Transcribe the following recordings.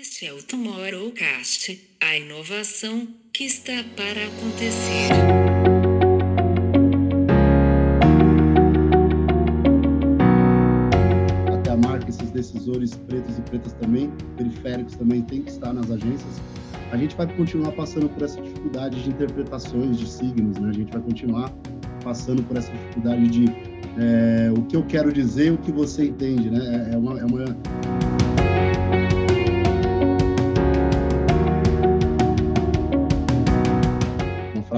Este é o Tomorrowcast, a inovação que está para acontecer. até a marca, esses decisores pretos e pretas também, periféricos também tem que estar nas agências. A gente vai continuar passando por essa dificuldade de interpretações de signos, né? A gente vai continuar passando por essa dificuldade de é, o que eu quero dizer o que você entende, né? É, é uma, é uma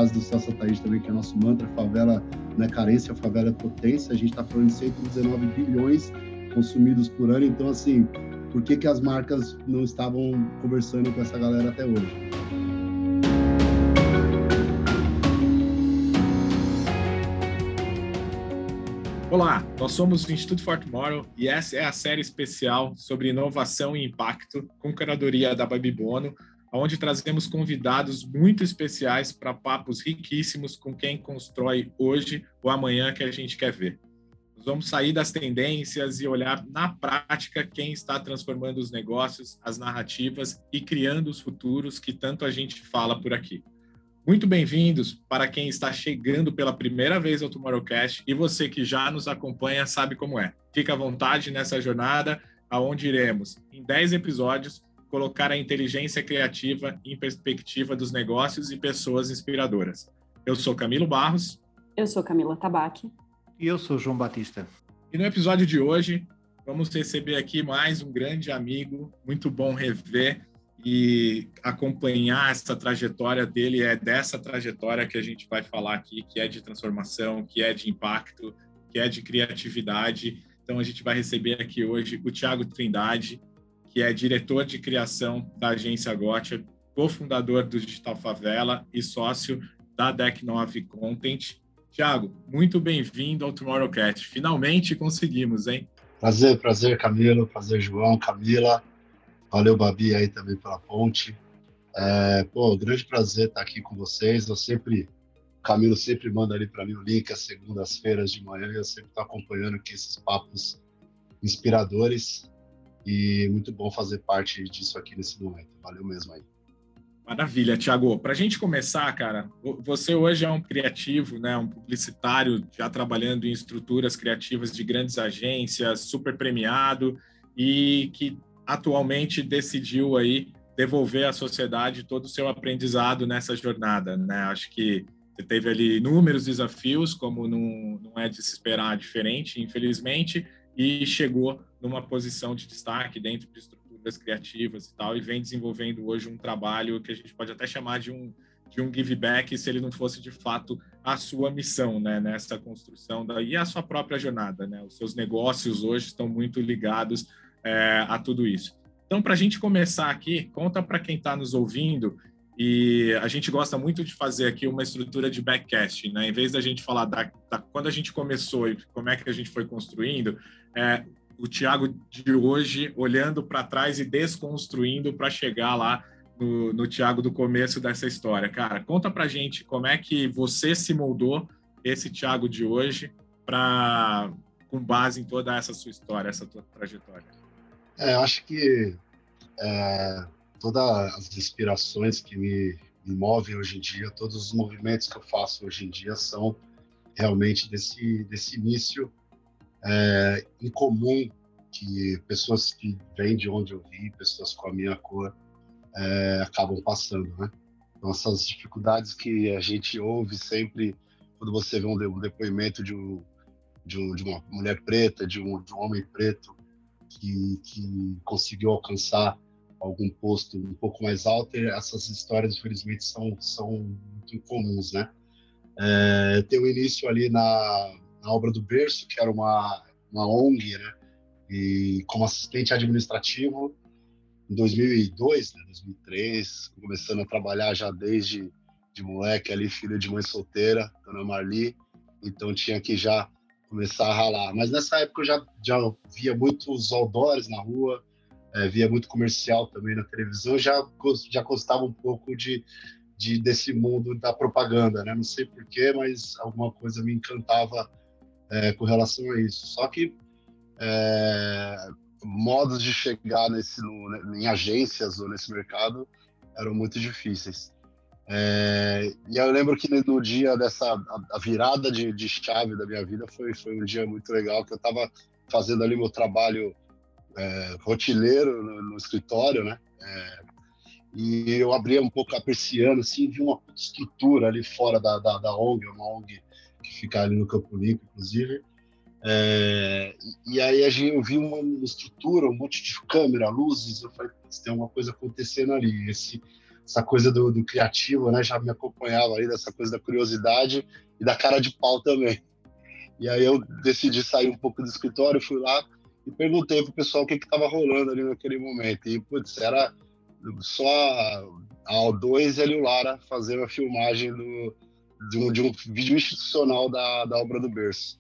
frase do Celso Ataíde também, que é nosso mantra, favela não é carência, favela é potência. A gente está falando de 119 bilhões consumidos por ano, então, assim, por que, que as marcas não estavam conversando com essa galera até hoje? Olá, nós somos o Instituto For Tomorrow e essa é a série especial sobre inovação e impacto com curadoria da Babi Bono, onde trazemos convidados muito especiais para papos riquíssimos com quem constrói hoje ou amanhã que a gente quer ver. Nós vamos sair das tendências e olhar na prática quem está transformando os negócios, as narrativas e criando os futuros que tanto a gente fala por aqui. Muito bem-vindos para quem está chegando pela primeira vez ao Tomorrowcast e você que já nos acompanha sabe como é. Fica à vontade nessa jornada, aonde iremos, em 10 episódios, colocar a inteligência criativa em perspectiva dos negócios e pessoas inspiradoras. Eu sou Camilo Barros. Eu sou Camila Tabaque. E eu sou João Batista. E no episódio de hoje, vamos receber aqui mais um grande amigo, muito bom rever e acompanhar essa trajetória dele. É dessa trajetória que a gente vai falar aqui, que é de transformação, que é de impacto, que é de criatividade. Então, a gente vai receber aqui hoje o Tiago Trindade, que é diretor de criação da agência Gotcha, cofundador do Digital Favela e sócio da Deck 9 Content. Tiago, muito bem-vindo ao Tomorrowcast. Finalmente conseguimos, hein? Prazer, prazer, Camilo, prazer, João, Camila. Valeu, Babi, aí também pela ponte. É, pô, grande prazer estar aqui com vocês. Eu sempre, o Camilo sempre manda ali para mim o link às segundas-feiras de manhã. Eu sempre estou acompanhando aqui esses papos inspiradores e muito bom fazer parte disso aqui nesse momento. Valeu mesmo aí. Maravilha, Tiago. Para a gente começar, cara, você hoje é um criativo, né, um publicitário já trabalhando em estruturas criativas de grandes agências, super premiado e que atualmente decidiu aí devolver à sociedade todo o seu aprendizado nessa jornada, né? Acho que você teve ali inúmeros desafios, como não, não é de se esperar diferente, infelizmente, e chegou numa posição de destaque dentro de estruturas criativas e tal, e vem desenvolvendo hoje um trabalho que a gente pode até chamar de um, de um give back, se ele não fosse de fato a sua missão, né, nessa construção da, e a sua própria jornada, né? Os seus negócios hoje estão muito ligados é, a tudo isso. Então, para a gente começar aqui, conta para quem está nos ouvindo e a gente gosta muito de fazer aqui uma estrutura de backcast, né? Em vez da gente falar da, da quando a gente começou e como é que a gente foi construindo, é, o Tiago de hoje olhando para trás e desconstruindo para chegar lá no, no Tiago do começo dessa história. Cara, conta para gente como é que você se moldou esse Tiago de hoje para com base em toda essa sua história, essa tua trajetória. É, eu acho que é, todas as inspirações que me, me movem hoje em dia, todos os movimentos que eu faço hoje em dia são realmente desse, desse início é, em comum que pessoas que vêm de onde eu vim, pessoas com a minha cor, é, acabam passando, né? Então, essas dificuldades que a gente ouve sempre quando você vê um, depoimento de, um, de, um, de uma mulher preta, de um, de um homem preto que, que conseguiu alcançar algum posto um pouco mais alto, essas histórias, infelizmente, são, são muito incomuns, né? É, tem o início ali na, na obra do Berço, que era uma, uma ONG, né? E como assistente administrativo, em 2002, né, 2003, começando a trabalhar já desde de moleque ali, filho de mãe solteira, dona Marli, então tinha que já começar a ralar. Mas nessa época eu já, já via muitos outdoors na rua, é, via muito comercial também na televisão, já, já gostava um pouco de, de desse mundo da propaganda, né? Não sei porquê, mas alguma coisa me encantava é, com relação a isso. Só que é, modos de chegar nesse, no, em agências ou nesse mercado eram muito difíceis. É, e eu lembro que no dia dessa a virada de, de, chave da minha vida foi, foi um dia muito legal, que eu estava fazendo ali meu trabalho é, rotineiro no, no, escritório, né? É, e eu abria um pouco a persiana, assim, vi uma estrutura ali fora da, da, da ONG, uma ONG que fica ali no Campo Limpo, inclusive. É, e, aí a gente, eu vi uma estrutura, um monte de câmera, luzes, eu falei, tem alguma coisa acontecendo ali. Esse, essa coisa do, do, criativo, né, já me acompanhava aí, dessa coisa da curiosidade e da cara de pau também. E aí eu decidi sair um pouco do escritório, fui lá e perguntei pro pessoal o que estava rolando ali naquele momento. E, putz, era só a O2 e a Liu Lara fazendo a filmagem do, de, um, de um vídeo institucional da, da obra do berço.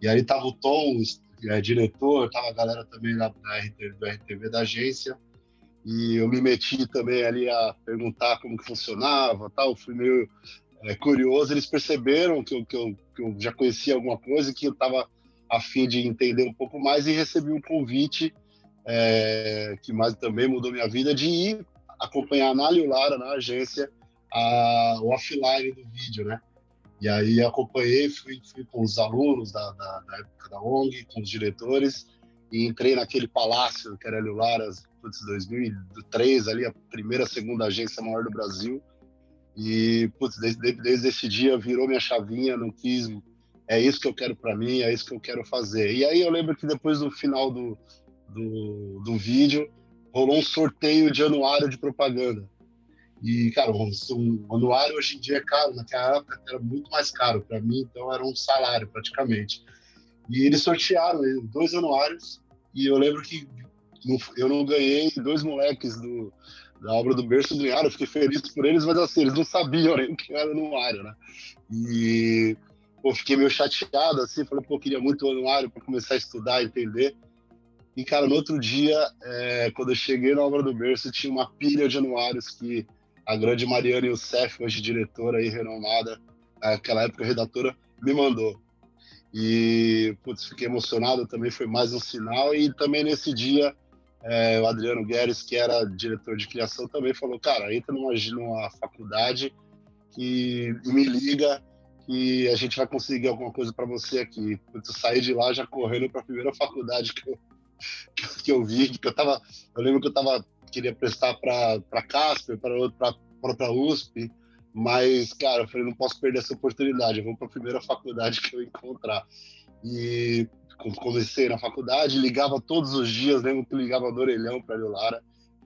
E aí tava o Tom, é, diretor, tava a galera também da, da RTV, do RTV da agência, e eu me meti também ali a perguntar como que funcionava, tal, fui meio é, curioso, eles perceberam que eu, que, eu, que eu já conhecia alguma coisa, que eu estava a fim de entender um pouco mais e recebi um convite é, que mais também mudou minha vida, de ir acompanhar a Nali Lara na agência a, o offline do vídeo, né? E aí acompanhei, fui, fui com os alunos da, da, da, época da ONG, com os diretores, e entrei naquele palácio que era Hélio Laras, 2003, ali, a primeira, segunda agência maior do Brasil. E, putz, desde, desde esse dia virou minha chavinha, não quis, é isso que eu quero para mim, é isso que eu quero fazer. E aí eu lembro que depois do final do, do, do vídeo, rolou um sorteio de anuário de propaganda. E, cara, um, um anuário hoje em dia é caro, naquela época era muito mais caro para mim, então era um salário praticamente. E eles sortearam dois anuários, e eu lembro que eu não ganhei, dois moleques do, da obra do berço ganharam, eu fiquei feliz por eles, mas assim, eles não sabiam nem o que era anuário, né? E pô, fiquei meio chateado, assim, falei, pô, queria muito o anuário para começar a estudar, entender. E, cara, no outro dia, é, quando eu cheguei na obra do berço, tinha uma pilha de anuários que a grande Mariana Youssef, hoje diretora e renomada, naquela época redatora, me mandou. E, putz, fiquei emocionado, também foi mais um sinal. E também nesse dia, é, o Adriano Guedes, que era diretor de criação, também falou, cara, entra numa, numa faculdade e, e me liga que a gente vai conseguir alguma coisa para você aqui. Putz, eu saí de lá já correndo para a primeira faculdade que eu, que eu vi, que eu tava, eu lembro que eu tava queria prestar para Casper, para outra para USP, mas cara, eu falei não posso perder essa oportunidade, eu vou para a primeira faculdade que eu encontrar. E comecei na faculdade, ligava todos os dias, lembro que ligava do orelhão para a Lara,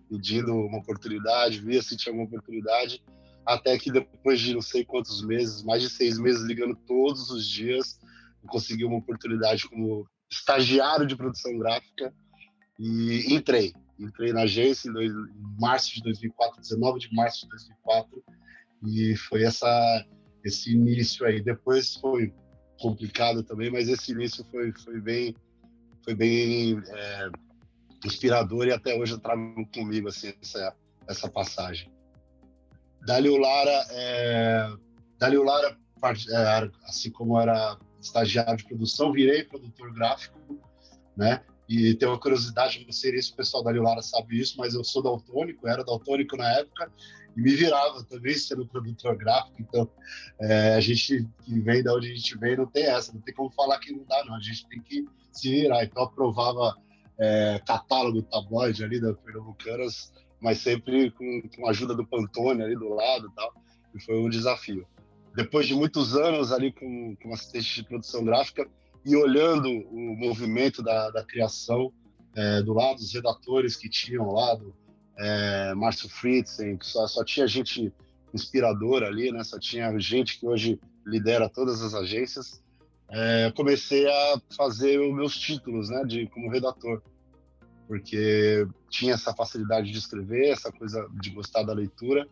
pedindo uma oportunidade, via se tinha alguma oportunidade, até que depois de não sei quantos meses, mais de seis meses ligando todos os dias, consegui uma oportunidade como estagiário de produção gráfica e entrei. Entrei na agência em, dois, em março de 2004, 19 de março de 2004, e foi essa, esse início aí. Depois foi complicado também, mas esse início foi, foi bem, foi bem é, inspirador e até hoje eu trago comigo assim, essa, essa passagem. Dali Lara, é, Dali Lara, é, assim como era estagiário de produção, virei produtor gráfico, né? E tem uma curiosidade, não sei se o pessoal da Lara sabe isso, mas eu sou daltônico, era daltônico na época, e me virava também sendo produtor gráfico. Então, é, a gente que vem da onde a gente vem não tem essa, não tem como falar que não dá, não. A gente tem que se virar. Então, aprovava é, catálogo tabloide ali da Pernambucanas, mas sempre com, com a ajuda do Pantone ali do lado e tal. E foi um desafio depois de muitos anos ali com, com assistente de produção gráfica e olhando o movimento da, da criação é, do lado dos redatores que tinham lá, do é, Márcio Fritzen, que só, só tinha gente inspiradora ali, né? Só tinha gente que hoje lidera todas as agências. É, comecei a fazer os meus títulos, né? De como redator, porque tinha essa facilidade de escrever, essa coisa de gostar da leitura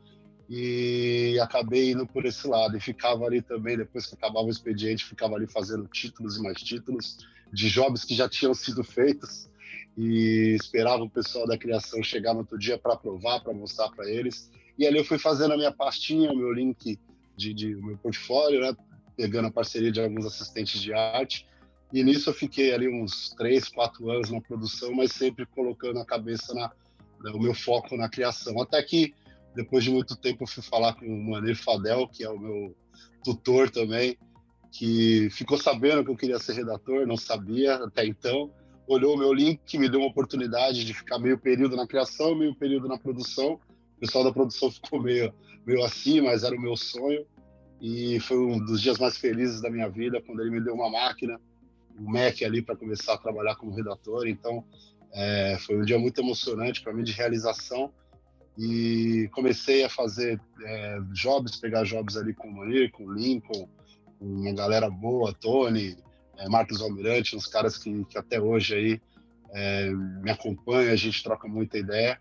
e acabei indo por esse lado. E ficava ali também depois que acabava o expediente ficava ali fazendo títulos e mais títulos de jobs que já tinham sido feitos. E esperava o pessoal da criação chegar no outro dia para aprovar para mostrar para eles. E ali eu fui fazendo a minha pastinha o meu link de, de meu portfólio né? Pegando a parceria de alguns assistentes de arte. E nisso eu fiquei ali uns três, quatro anos na produção, mas sempre colocando a cabeça na, o meu foco na criação. Até que depois de muito tempo eu fui falar com o Manir Fadel, que é o meu tutor também, que ficou sabendo que eu queria ser redator, não sabia até então, olhou o meu link, me deu uma oportunidade de ficar meio período na criação, meio período na produção. O pessoal da produção ficou meio, meio assim, mas era o meu sonho. E foi um dos dias mais felizes da minha vida quando ele me deu uma máquina, um Mac ali para começar a trabalhar como redator. Então, é, foi um dia muito emocionante para mim de realização e comecei a fazer é, jobs, pegar jobs ali com o Manir, com o Lincoln, com uma galera boa, Tony, é, Marcos Almirante, uns caras que, que até hoje aí é, me acompanham, a gente troca muita ideia.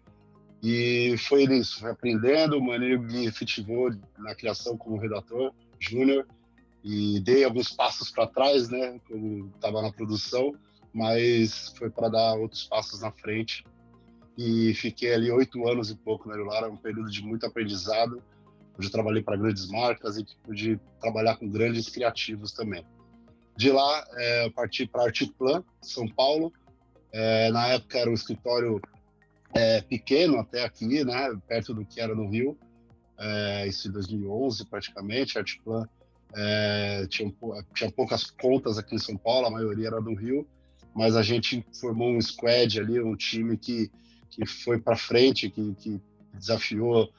E foi isso, foi aprendendo, o Manir me efetivou na criação como redator júnior e dei alguns passos para trás, né, como estava na produção, mas foi para dar outros passos na frente. E fiquei ali oito anos e pouco na Erulara, um período de muito aprendizado, onde eu trabalhei para grandes marcas e pude trabalhar com grandes criativos também. De lá, é, parti para Artiplan, São Paulo. É, na época era um escritório é, pequeno até aqui, né, perto do que era no Rio. É, isso em 2011, praticamente. Artiplan é, tinha, tinha poucas contas aqui em São Paulo, a maioria era do Rio mas a gente formou um squad ali, um time que, que foi para frente, que, que desafiou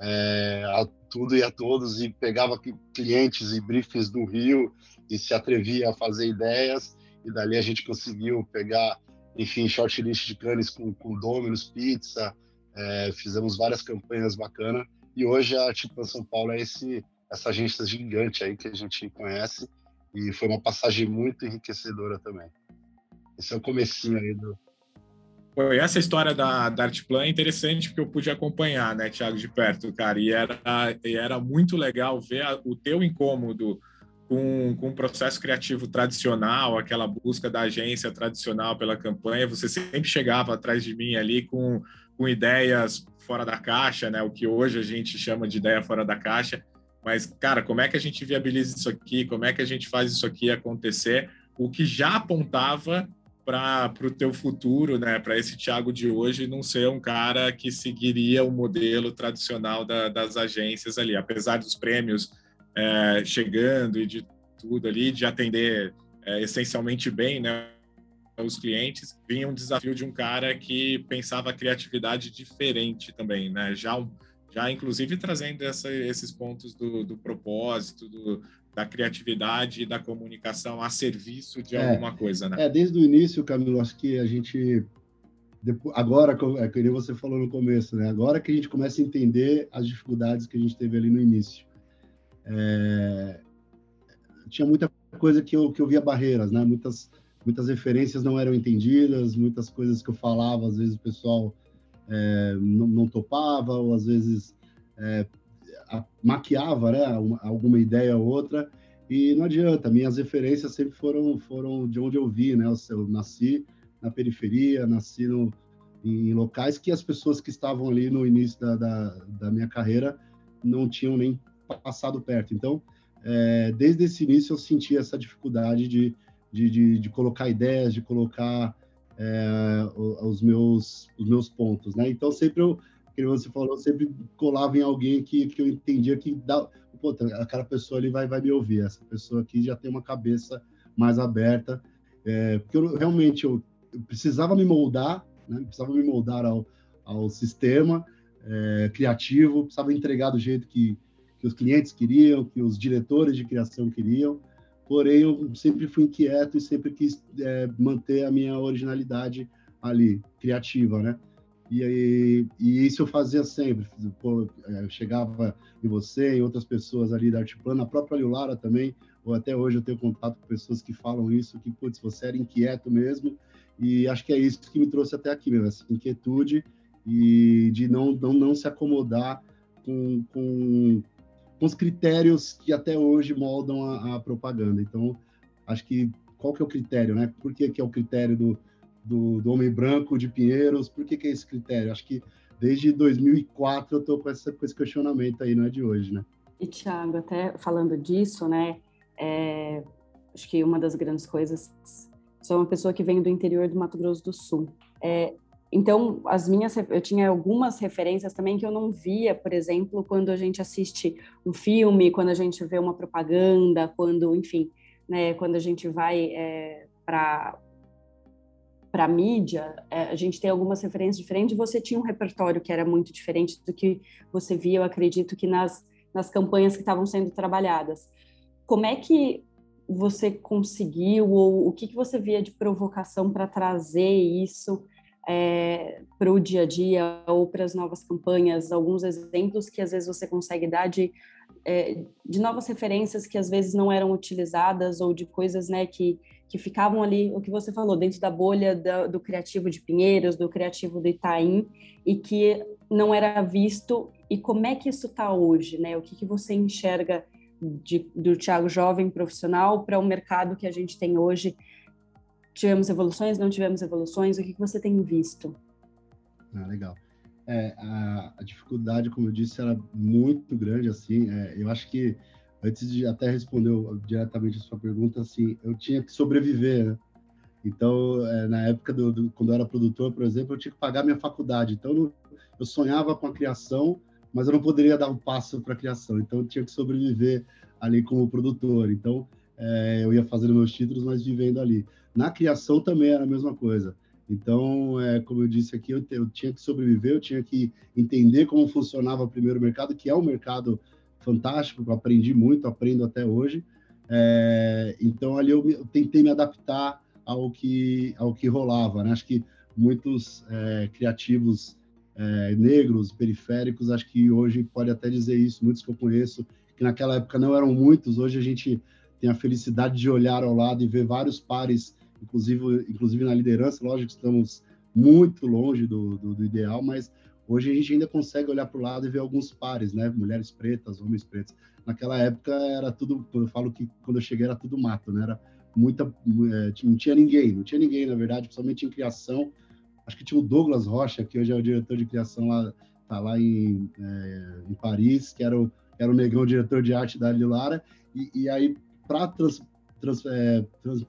é, a tudo e a todos e pegava clientes e briefings do Rio e se atrevia a fazer ideias e dali a gente conseguiu pegar, enfim, shortlist de canes com, com Domino's Pizza, é, fizemos várias campanhas bacanas e hoje a Tipo São Paulo é esse essa agência gigante aí que a gente conhece e foi uma passagem muito enriquecedora também. Esse é o comecinho aí do. Foi essa história da, da Artplan é interessante porque eu pude acompanhar, né, Thiago, de perto, cara, e era, e era muito legal ver a, o teu incômodo com, com o processo criativo tradicional, aquela busca da agência tradicional pela campanha, você sempre chegava atrás de mim ali com, com ideias fora da caixa, né, o que hoje a gente chama de ideia fora da caixa, mas, cara, como é que a gente viabiliza isso aqui, como é que a gente faz isso aqui acontecer, o que já apontava para o teu futuro, né, para esse Thiago de hoje não ser um cara que seguiria o modelo tradicional da, das agências ali, apesar dos prêmios é, chegando e de tudo ali, de atender é, essencialmente bem, né, os clientes, vinha um desafio de um cara que pensava a criatividade diferente também, né, já já inclusive trazendo essa, esses pontos do, do propósito, do, da criatividade e da comunicação a serviço de é, alguma coisa, né? É, desde o início, Camilo, acho que a gente agora, é que você falou no começo, né? Agora que a gente começa a entender as dificuldades que a gente teve ali no início. É, tinha muita coisa que eu, que eu via barreiras, né? Muitas, muitas referências não eram entendidas, muitas coisas que eu falava, às vezes o pessoal é, não, não, topava, ou às vezes é, maquiava né, alguma ideia ou outra, e não adianta, minhas referências sempre foram, foram de onde eu vi, né? Eu nasci na periferia, nasci no, em locais que as pessoas que estavam ali no início da, da, da minha carreira não tinham nem passado perto. Então, é, desde esse início eu senti essa dificuldade de, de, de, de colocar ideias, de colocar é, os, meus, os meus pontos, né? Então, sempre eu que você falou, sempre colava em alguém que, que eu entendia que dá, pô, aquela pessoa ali vai, vai me ouvir, essa pessoa aqui já tem uma cabeça mais aberta, é, porque eu realmente eu, eu, precisava me moldar, né? precisava me moldar ao, ao sistema é, criativo, precisava entregar do jeito que, que os clientes queriam, que os diretores de criação queriam, porém eu sempre fui inquieto e sempre quis é, manter a minha originalidade ali, criativa, né? E, e, isso eu fazia sempre. Pô, é, eu chegava em você, em outras pessoas ali da Artiplan, na própria Lilara também, ou até hoje eu tenho contato com pessoas que falam isso, que, putz, você era inquieto mesmo, e acho que é isso que me trouxe até aqui mesmo, essa inquietude e de não, não, não se acomodar com, com, com os critérios que até hoje moldam a, a propaganda. Então, acho que qual que é o critério, né? Por que, que é o critério do, do, do Homem Branco de Pinheiros. Por que, que é esse critério? Acho que desde 2004 eu estou com, com esse questionamento aí, não é de hoje, né? E, Thiago, até falando disso, né, é, acho que uma das grandes coisas. Sou uma pessoa que vem do interior do Mato Grosso do Sul. É, então, as minhas, eu tinha algumas referências também que eu não via, por exemplo, quando a gente assiste um filme, quando a gente vê uma propaganda, quando, enfim, né, quando a gente vai é, para para mídia, é, a gente tem algumas referências diferentes. Você tinha um repertório que era muito diferente do que você via, eu acredito que nas, nas campanhas que estavam sendo trabalhadas. Como é que você conseguiu, ou o que, que você via de provocação para trazer isso é, para o dia a dia ou para as novas campanhas? Alguns exemplos que às vezes você consegue dar de, é, de novas referências que às vezes não eram utilizadas ou de coisas né, que que ficavam ali, o que você falou, dentro da bolha do criativo de Pinheiros, do criativo do Itaim, e que não era visto. E como é que isso está hoje, né? O que, que você enxerga de, do Thiago jovem profissional para o mercado que a gente tem hoje? Tivemos evoluções, não tivemos evoluções? O que, que você tem visto? Ah, legal. É, a, a, dificuldade, como eu disse, era muito grande, assim. É, eu acho que antes de até responder diretamente a sua pergunta, assim, eu tinha que sobreviver, né? Então, é, na época do, do, quando eu era produtor, por exemplo, eu tinha que pagar minha faculdade. Então, eu, eu sonhava com a criação, mas eu não poderia dar um passo para a criação. Então, eu tinha que sobreviver ali como produtor. Então, é, eu ia fazendo meus títulos, mas vivendo ali. Na criação também era a mesma coisa. Então, é, como eu disse aqui, eu, eu tinha que sobreviver, eu tinha que entender como funcionava o primeiro mercado, que é o mercado fantástico, eu aprendi muito, aprendo até hoje. É, então ali eu, me, eu, tentei me adaptar ao que ao que rolava. Né? Acho que muitos é, criativos é, negros, periféricos, acho que hoje pode até dizer isso. Muitos que eu conheço que naquela época não eram muitos. Hoje a gente tem a felicidade de olhar ao lado e ver vários pares, inclusive inclusive na liderança. Lógico que estamos muito longe do, do, do ideal, mas Hoje a gente ainda consegue olhar para o lado e ver alguns pares, né? Mulheres pretas, homens pretos. Naquela época era tudo, eu falo que quando eu cheguei era tudo mato, né? Era muita, é, não tinha ninguém, não tinha ninguém, na verdade, principalmente em criação. Acho que tinha o Douglas Rocha, que hoje é o diretor de criação lá, tá lá em, é, em Paris, que era o, era o negão diretor de arte da Lilara. E, e aí, para trans, trans, é, trans,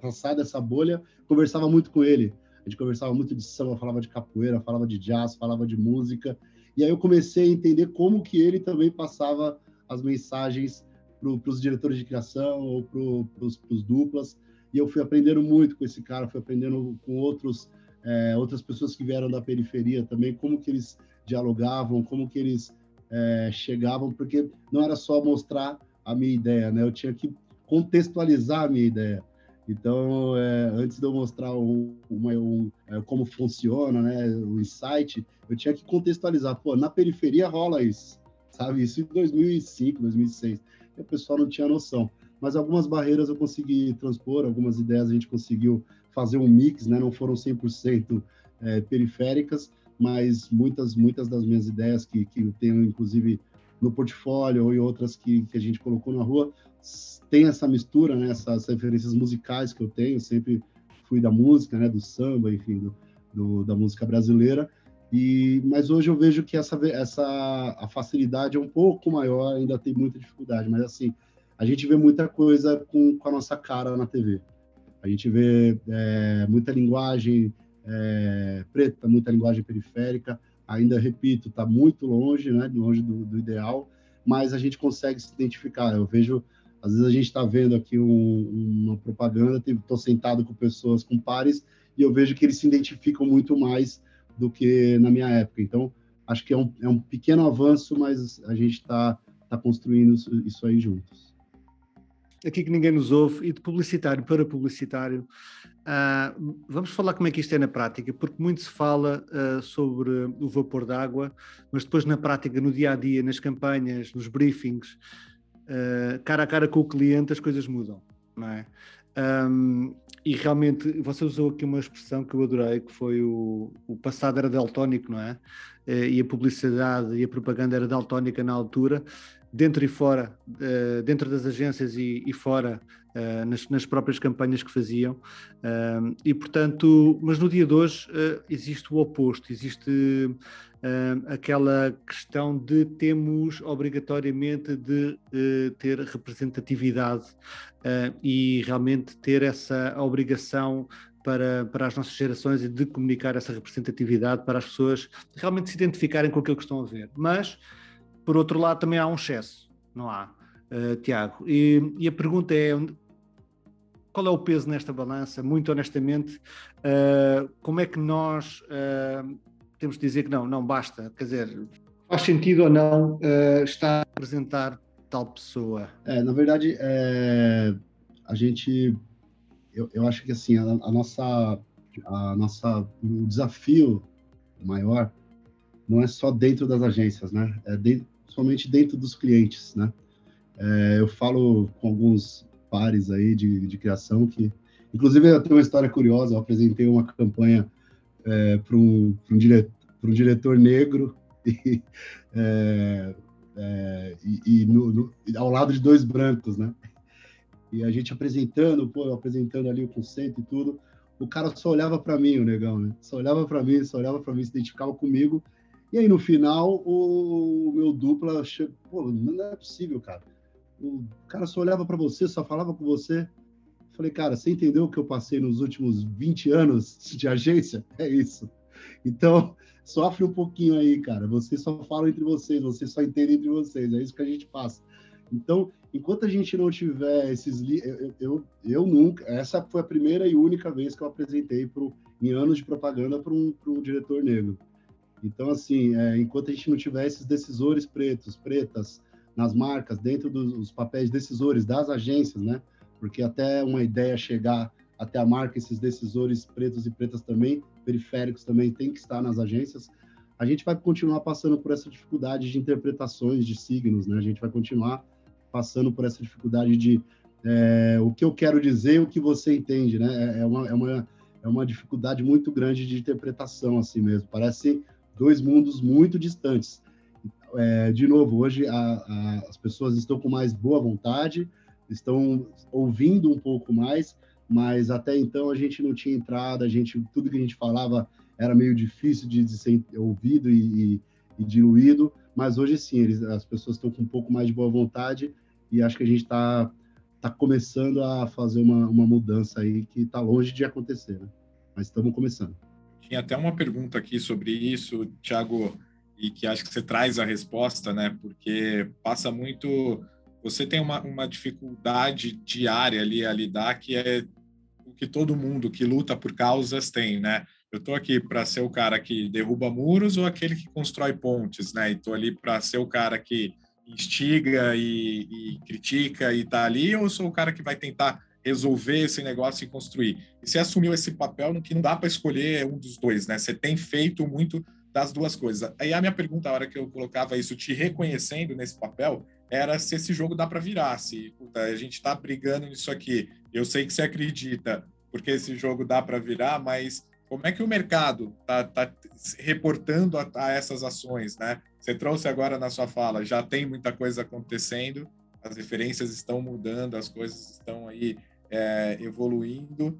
passar dessa bolha, conversava muito com ele a gente conversava muito de samba, falava de capoeira, falava de jazz, falava de música. E aí eu comecei a entender como que ele também passava as mensagens para os diretores de criação ou para os duplas. E eu fui aprendendo muito com esse cara, fui aprendendo com outros é, outras pessoas que vieram da periferia também, como que eles dialogavam, como que eles é, chegavam, porque não era só mostrar a minha ideia, né? Eu tinha que contextualizar a minha ideia. Então, é, antes de eu mostrar um, uma, um, é, como funciona né, o insight, eu tinha que contextualizar. Pô, na periferia rola isso, sabe? Isso em 2005, 2006. E o pessoal não tinha noção. Mas algumas barreiras eu consegui transpor, algumas ideias a gente conseguiu fazer um mix, né? Não foram 100% é, periféricas, mas muitas, muitas das minhas ideias que, que eu tenho, inclusive, no portfólio ou em outras que, que a gente colocou na rua, tem essa mistura, né, essas referências musicais que eu tenho, sempre fui da música, né, do samba, enfim, do, do, da música brasileira. E mas hoje eu vejo que essa essa a facilidade é um pouco maior, ainda tem muita dificuldade, mas assim, a gente vê muita coisa com, com a nossa cara na TV. A gente vê é, muita linguagem é, preta, muita linguagem periférica. Ainda repito, está muito longe, né, longe do, do ideal, mas a gente consegue se identificar. Eu vejo às vezes a gente está vendo aqui um, uma propaganda, estou sentado com pessoas, com pares, e eu vejo que eles se identificam muito mais do que na minha época. Então, acho que é um, é um pequeno avanço, mas a gente está tá construindo isso, isso aí juntos. Aqui que ninguém nos ouve, e de publicitário para publicitário, uh, vamos falar como é que isto é na prática, porque muito se fala uh, sobre o vapor d'água, mas depois na prática, no dia a dia, nas campanhas, nos briefings, uh, cara a cara com o cliente, as coisas mudam, não é? Um, e realmente você usou aqui uma expressão que eu adorei, que foi o, o passado era daltónico, não é? Uh, e a publicidade e a propaganda era daltónica na altura. Dentro e fora, uh, dentro das agências e, fora, uh, nas, próprias campanhas que faziam. Uh, e, portanto, mas no dia de hoje existe o oposto, existe aquela questão de temos obrigatoriamente de ter representatividade e realmente ter essa obrigação para, para as nossas gerações e de comunicar essa representatividade para as pessoas realmente se identificarem com aquilo que estão a ver. Mas por outro lado, também há um excesso, não há, uh, Tiago? E, e, a pergunta é: qual é o peso nesta balança? Muito honestamente, uh, como é que nós uh, temos de dizer que não, não basta? Quer dizer, faz sentido ou não estar a apresentar tal pessoa? É, na verdade, é, a gente, eu, eu, acho que assim, a, a, nossa, a nossa, o desafio maior não é só dentro das agências, né? É dentro, somente dentro dos clientes, né? É, eu falo com alguns pares aí de, de criação que, inclusive, eu tenho uma história curiosa. Eu apresentei uma campanha é, para um, um, diretor, um diretor negro e, é, é, e, e no, no, ao lado de dois brancos, né? E a gente apresentando, pô, apresentando ali o conceito e tudo. O cara só olhava para mim, o negão, né? Só olhava para mim, só olhava para mim, se identificava comigo e aí, no final, o meu dupla, pô, não é possível, cara. O cara só olhava para você, só falava com você. Falei, cara, você entendeu o que eu passei nos últimos 20 anos de agência? É isso. Então, sofre um pouquinho aí, cara. Vocês só falam entre vocês, vocês só entendem entre vocês. É isso que a gente passa. Então, enquanto a gente não tiver esses. Eu, eu, eu nunca. Essa foi a primeira e única vez que eu apresentei pro, em anos de propaganda para um, um diretor negro. Então, assim, é, enquanto a gente não tiver esses decisores pretos, pretas, nas marcas, dentro dos papéis decisores das agências, né? Porque até uma ideia chegar até a marca, esses decisores pretos e pretas também, periféricos também, tem que estar nas agências. A gente vai continuar passando por essa dificuldade de interpretações de signos, né? A gente vai continuar passando por essa dificuldade de é, o que eu quero dizer, o que você entende, né? É, é uma, é uma, é uma dificuldade muito grande de interpretação, assim mesmo. Parece dois mundos muito distantes. É, de novo, hoje a, a, as pessoas estão com mais boa vontade, estão ouvindo um pouco mais, mas até então a gente não tinha entrada, a gente tudo que a gente falava era meio difícil de, de ser ouvido e, e, e, diluído, mas hoje sim, eles, as pessoas estão com um pouco mais de boa vontade e acho que a gente está tá começando a fazer uma, uma mudança aí que está longe de acontecer, né? mas estamos começando. Tinha até uma pergunta aqui sobre isso, Thiago, e que acho que você traz a resposta, né? Porque passa muito. Você tem uma, uma dificuldade diária ali a lidar, que é o que todo mundo que luta por causas tem, né? Eu estou aqui para ser o cara que derruba muros ou aquele que constrói pontes, né? E estou ali para ser o cara que instiga e, e critica e está ali, ou sou o cara que vai tentar resolver esse negócio e construir. E você assumiu esse papel no que não dá para escolher um dos dois, né? Você tem feito muito das duas coisas. Aí a minha pergunta, a hora que eu colocava isso, te reconhecendo nesse papel, era se esse jogo dá para virar, se a gente está brigando nisso aqui. Eu sei que você acredita, porque esse jogo dá para virar, mas como é que o mercado está tá reportando a, a essas ações, né? Você trouxe agora na sua fala, já tem muita coisa acontecendo, as referências estão mudando, as coisas estão aí é, evoluindo.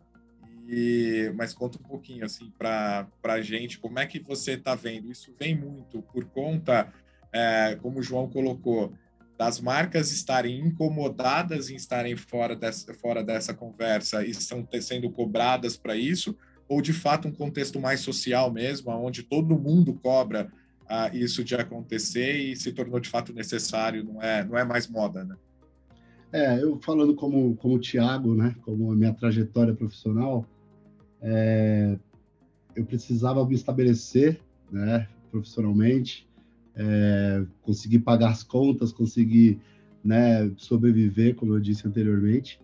E, mas conta um pouquinho assim para a gente como é que você está vendo isso vem muito por conta é, como o João colocou das marcas estarem incomodadas em estarem fora dessa, fora dessa conversa e estão sendo cobradas para isso ou de fato um contexto mais social mesmo onde todo mundo cobra ah, isso de acontecer e se tornou de fato necessário não é não é mais moda né é, eu falando como, como Tiago, né, como a minha trajetória profissional, é, eu precisava me estabelecer, né, profissionalmente, é, conseguir pagar as contas, conseguir, né, sobreviver, como eu disse anteriormente,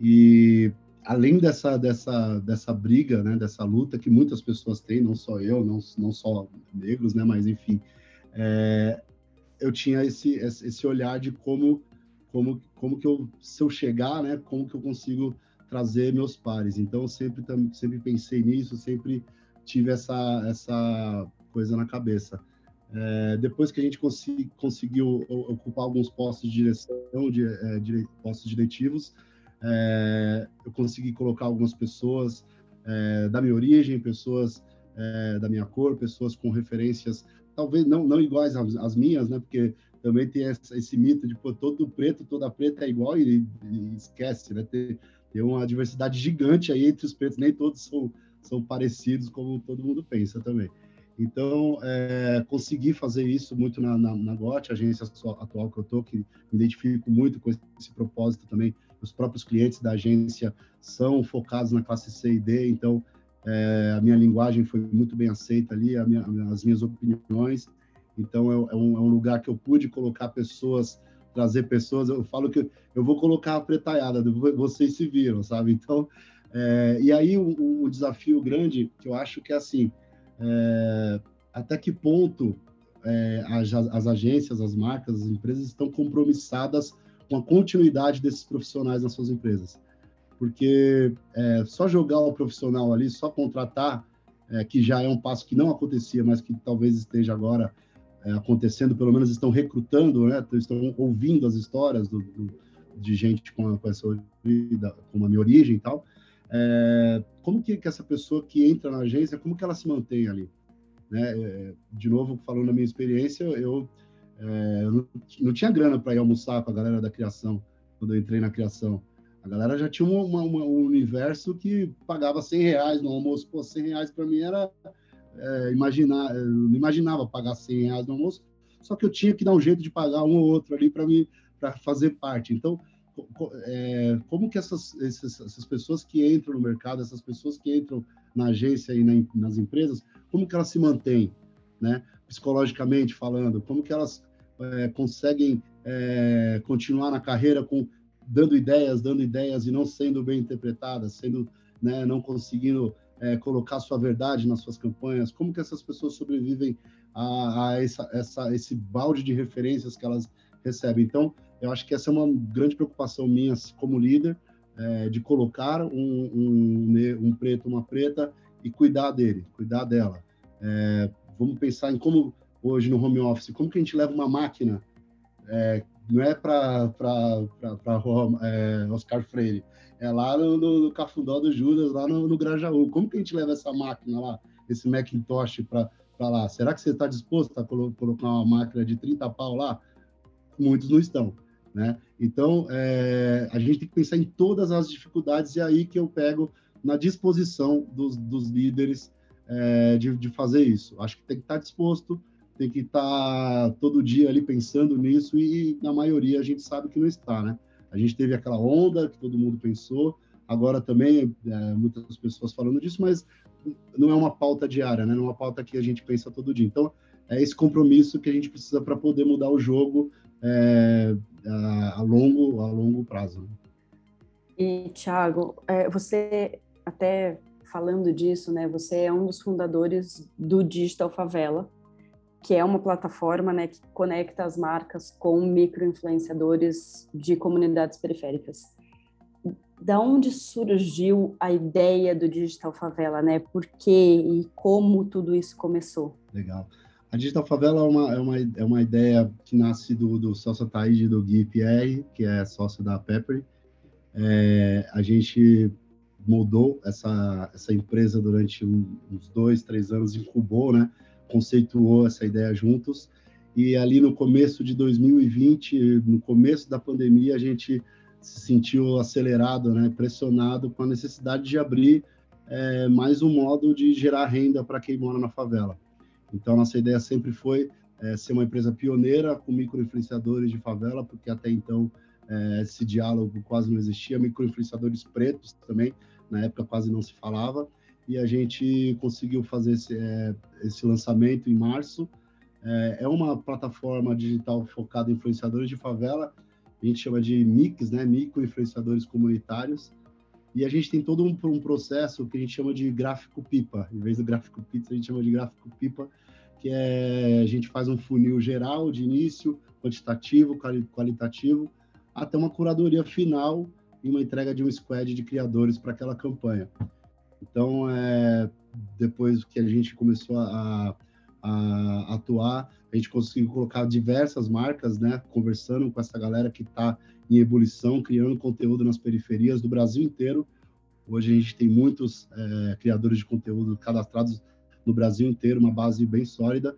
e além dessa, dessa, dessa briga, né, dessa luta que muitas pessoas têm, não só eu, não, não só negros, né, mas enfim, é, eu tinha esse, esse olhar de como como, como que eu, se eu chegar, né, como que eu consigo trazer meus pares. Então, eu sempre, sempre pensei nisso, sempre tive essa, essa coisa na cabeça. É, depois que a gente conseguiu ocupar alguns postos de direção, de, é, dire, postos diretivos, é, eu consegui colocar algumas pessoas é, da minha origem, pessoas é, da minha cor, pessoas com referências talvez não, não iguais às, às minhas, né? Porque também tem esse, esse mito de pô, todo preto, toda preta é igual e, e esquece, né? Tem, tem uma diversidade gigante aí entre os pretos, nem todos são, são parecidos como todo mundo pensa também. Então, é, consegui fazer isso muito na, na, na GOT, agência atual que eu estou, que me identifico muito com esse propósito também. Os próprios clientes da agência são focados na classe C e D, então é, a minha linguagem foi muito bem aceita ali, minha, as minhas opiniões. Então, é, é, um, é, um, lugar que eu pude colocar pessoas, trazer pessoas. Eu falo que eu vou colocar a pretaiada, vocês se viram, sabe? Então, é, e aí o, o desafio grande, que eu acho que é assim, é, até que ponto é, as, as, agências, as marcas, as empresas estão compromissadas com a continuidade desses profissionais nas suas empresas. Porque é, só jogar o profissional ali, só contratar, é, que já é um passo que não acontecia, mas que talvez esteja agora é, acontecendo, pelo menos estão recrutando, né, estão ouvindo as histórias do, do, de gente com, a, com essa com a minha origem e tal, é, como que, que, essa pessoa que entra na agência, como que ela se mantém ali? Né? É, de novo, falando da minha experiência, eu, é, eu não, não, tinha grana para ir almoçar com a galera da criação, quando eu entrei na criação. A galera já tinha uma, uma, um universo que pagava 100 reais no almoço. Pô, 100 reais para mim era é, imaginar, eu não imaginava pagar 100 reais no almoço, só que eu tinha que dar um jeito de pagar um ou outro ali para mim para fazer parte. Então, é, como que essas, essas, pessoas que entram no mercado, essas pessoas que entram na agência e na, nas empresas, como que elas se mantêm, né? Psicologicamente falando, como que elas é, conseguem é, continuar na carreira com dando ideias, dando ideias e não sendo bem interpretadas, sendo, né, não conseguindo é, colocar sua verdade nas suas campanhas, como que essas pessoas sobrevivem a, a essa, essa, esse balde de referências que elas recebem. Então, eu acho que essa é uma grande preocupação minha como líder, é, de colocar um, um, um, preto, uma preta e cuidar dele, cuidar dela. É, vamos pensar em como, hoje no home office, como que a gente leva uma máquina, é, não é para é, Oscar Freire, é lá no, no, no, Cafundó do Judas, lá no, no Grajaú. Como que a gente leva essa máquina lá, esse Macintosh para lá? Será que você está disposto a colo colocar uma máquina de 30 pau lá? Muitos não estão. Né? Então, é, a gente tem que pensar em todas as dificuldades, e é aí que eu pego na disposição dos, dos líderes é, de, de, fazer isso. Acho que tem que estar disposto, tem que estar todo dia ali pensando nisso, e na maioria a gente sabe que não está. Né? A gente teve aquela onda que todo mundo pensou, agora também é, muitas pessoas falando disso, mas não é uma pauta diária, né? não é uma pauta que a gente pensa todo dia. Então, é esse compromisso que a gente precisa para poder mudar o jogo é, a, a, longo, a longo prazo. Né? E, Thiago, é, você até falando disso, né? Você é um dos fundadores do Digital Favela, que é uma plataforma né, que conecta as marcas com micro-influenciadores de comunidades periféricas. Da onde surgiu a ideia do Digital Favela, né? Por quê e como tudo isso começou? Legal. A Digital Favela é uma, é uma, é uma ideia que nasce do, do Celso Taide do Gui Pierre, que é sócio da Pepper. É, a gente moldou essa, essa empresa durante uns dois, três anos, incubou, né? Conceituou essa ideia juntos. E ali no começo de 2020, no começo da pandemia, a gente se sentiu acelerado, né? pressionado com a necessidade de abrir é, mais um modo de gerar renda para quem mora na favela. Então, nossa ideia sempre foi é, ser uma empresa pioneira com microinfluenciadores de favela, porque até então é, esse diálogo quase não existia, microinfluenciadores pretos também, na época quase não se falava, e a gente conseguiu fazer esse, é, esse lançamento em março. É, é uma plataforma digital focada em influenciadores de favela, a gente chama de mix, né, microinfluenciadores comunitários, e a gente tem todo um, um, processo que a gente chama de gráfico pipa. Em vez do gráfico pizza, a gente chama de gráfico pipa, que é a gente faz um funil geral de início, quantitativo, qualitativo, até uma curadoria final e uma entrega de um squad de criadores para aquela campanha. Então, é, depois que a gente começou a, a atuar. A gente conseguiu colocar diversas marcas, né, conversando com essa galera que está em ebulição, criando conteúdo nas periferias do Brasil inteiro. Hoje a gente tem muitos é, criadores de conteúdo cadastrados no Brasil inteiro, uma base bem sólida,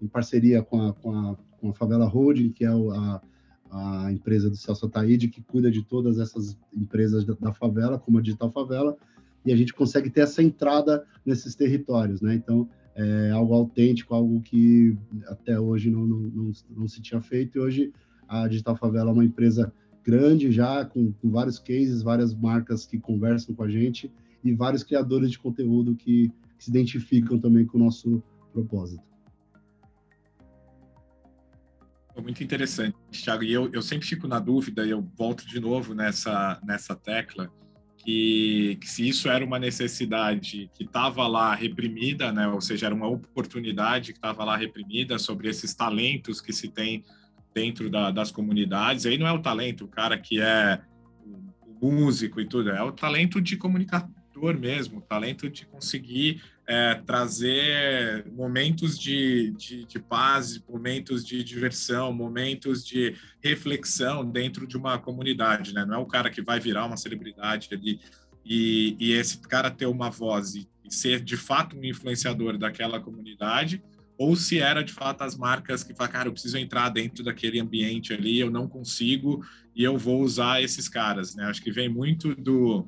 em parceria com a, com a, com a Favela Holding, que é a, a empresa do Celso Ataíde, que cuida de todas essas empresas da, da, favela, como a Digital Favela, e a gente consegue ter essa entrada nesses territórios, né? Então, é algo autêntico, algo que até hoje não, não, não, não se tinha feito, e hoje a Digital Favela é uma empresa grande já, com, com, vários cases, várias marcas que conversam com a gente e vários criadores de conteúdo que, que se identificam também com o nosso propósito. Muito interessante, Thiago. E eu, eu sempre fico na dúvida, e eu volto de novo nessa, nessa tecla, que, que se isso era uma necessidade que estava lá reprimida, né? ou seja, era uma oportunidade que estava lá reprimida sobre esses talentos que se tem dentro da, das comunidades. Aí não é o talento, o cara que é o músico e tudo, é o talento de comunicador mesmo, o talento de conseguir é, trazer momentos de, de, de, paz, momentos de diversão, momentos de reflexão dentro de uma comunidade, né? Não é o cara que vai virar uma celebridade ali e, e esse cara ter uma voz e, ser de fato um influenciador daquela comunidade, ou se era de fato as marcas que falam, cara, eu preciso entrar dentro daquele ambiente ali, eu não consigo e eu vou usar esses caras, né? Acho que vem muito do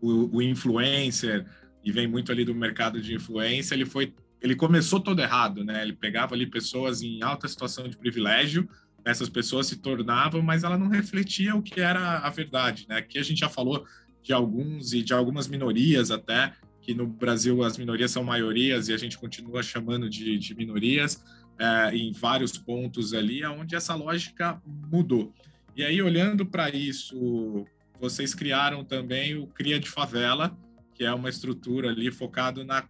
o, o influencer e vem muito ali do mercado de influência, ele foi ele começou todo errado, né? Ele pegava ali pessoas em alta situação de privilégio, essas pessoas se tornavam, mas ela não refletia o que era a verdade, né? Aqui a gente já falou de alguns e de algumas minorias até que no Brasil as minorias são maiorias e a gente continua chamando de, de minorias é, em vários pontos ali, onde essa lógica mudou. E aí, olhando para isso, vocês criaram também o Cria de Favela, que é uma estrutura ali focado na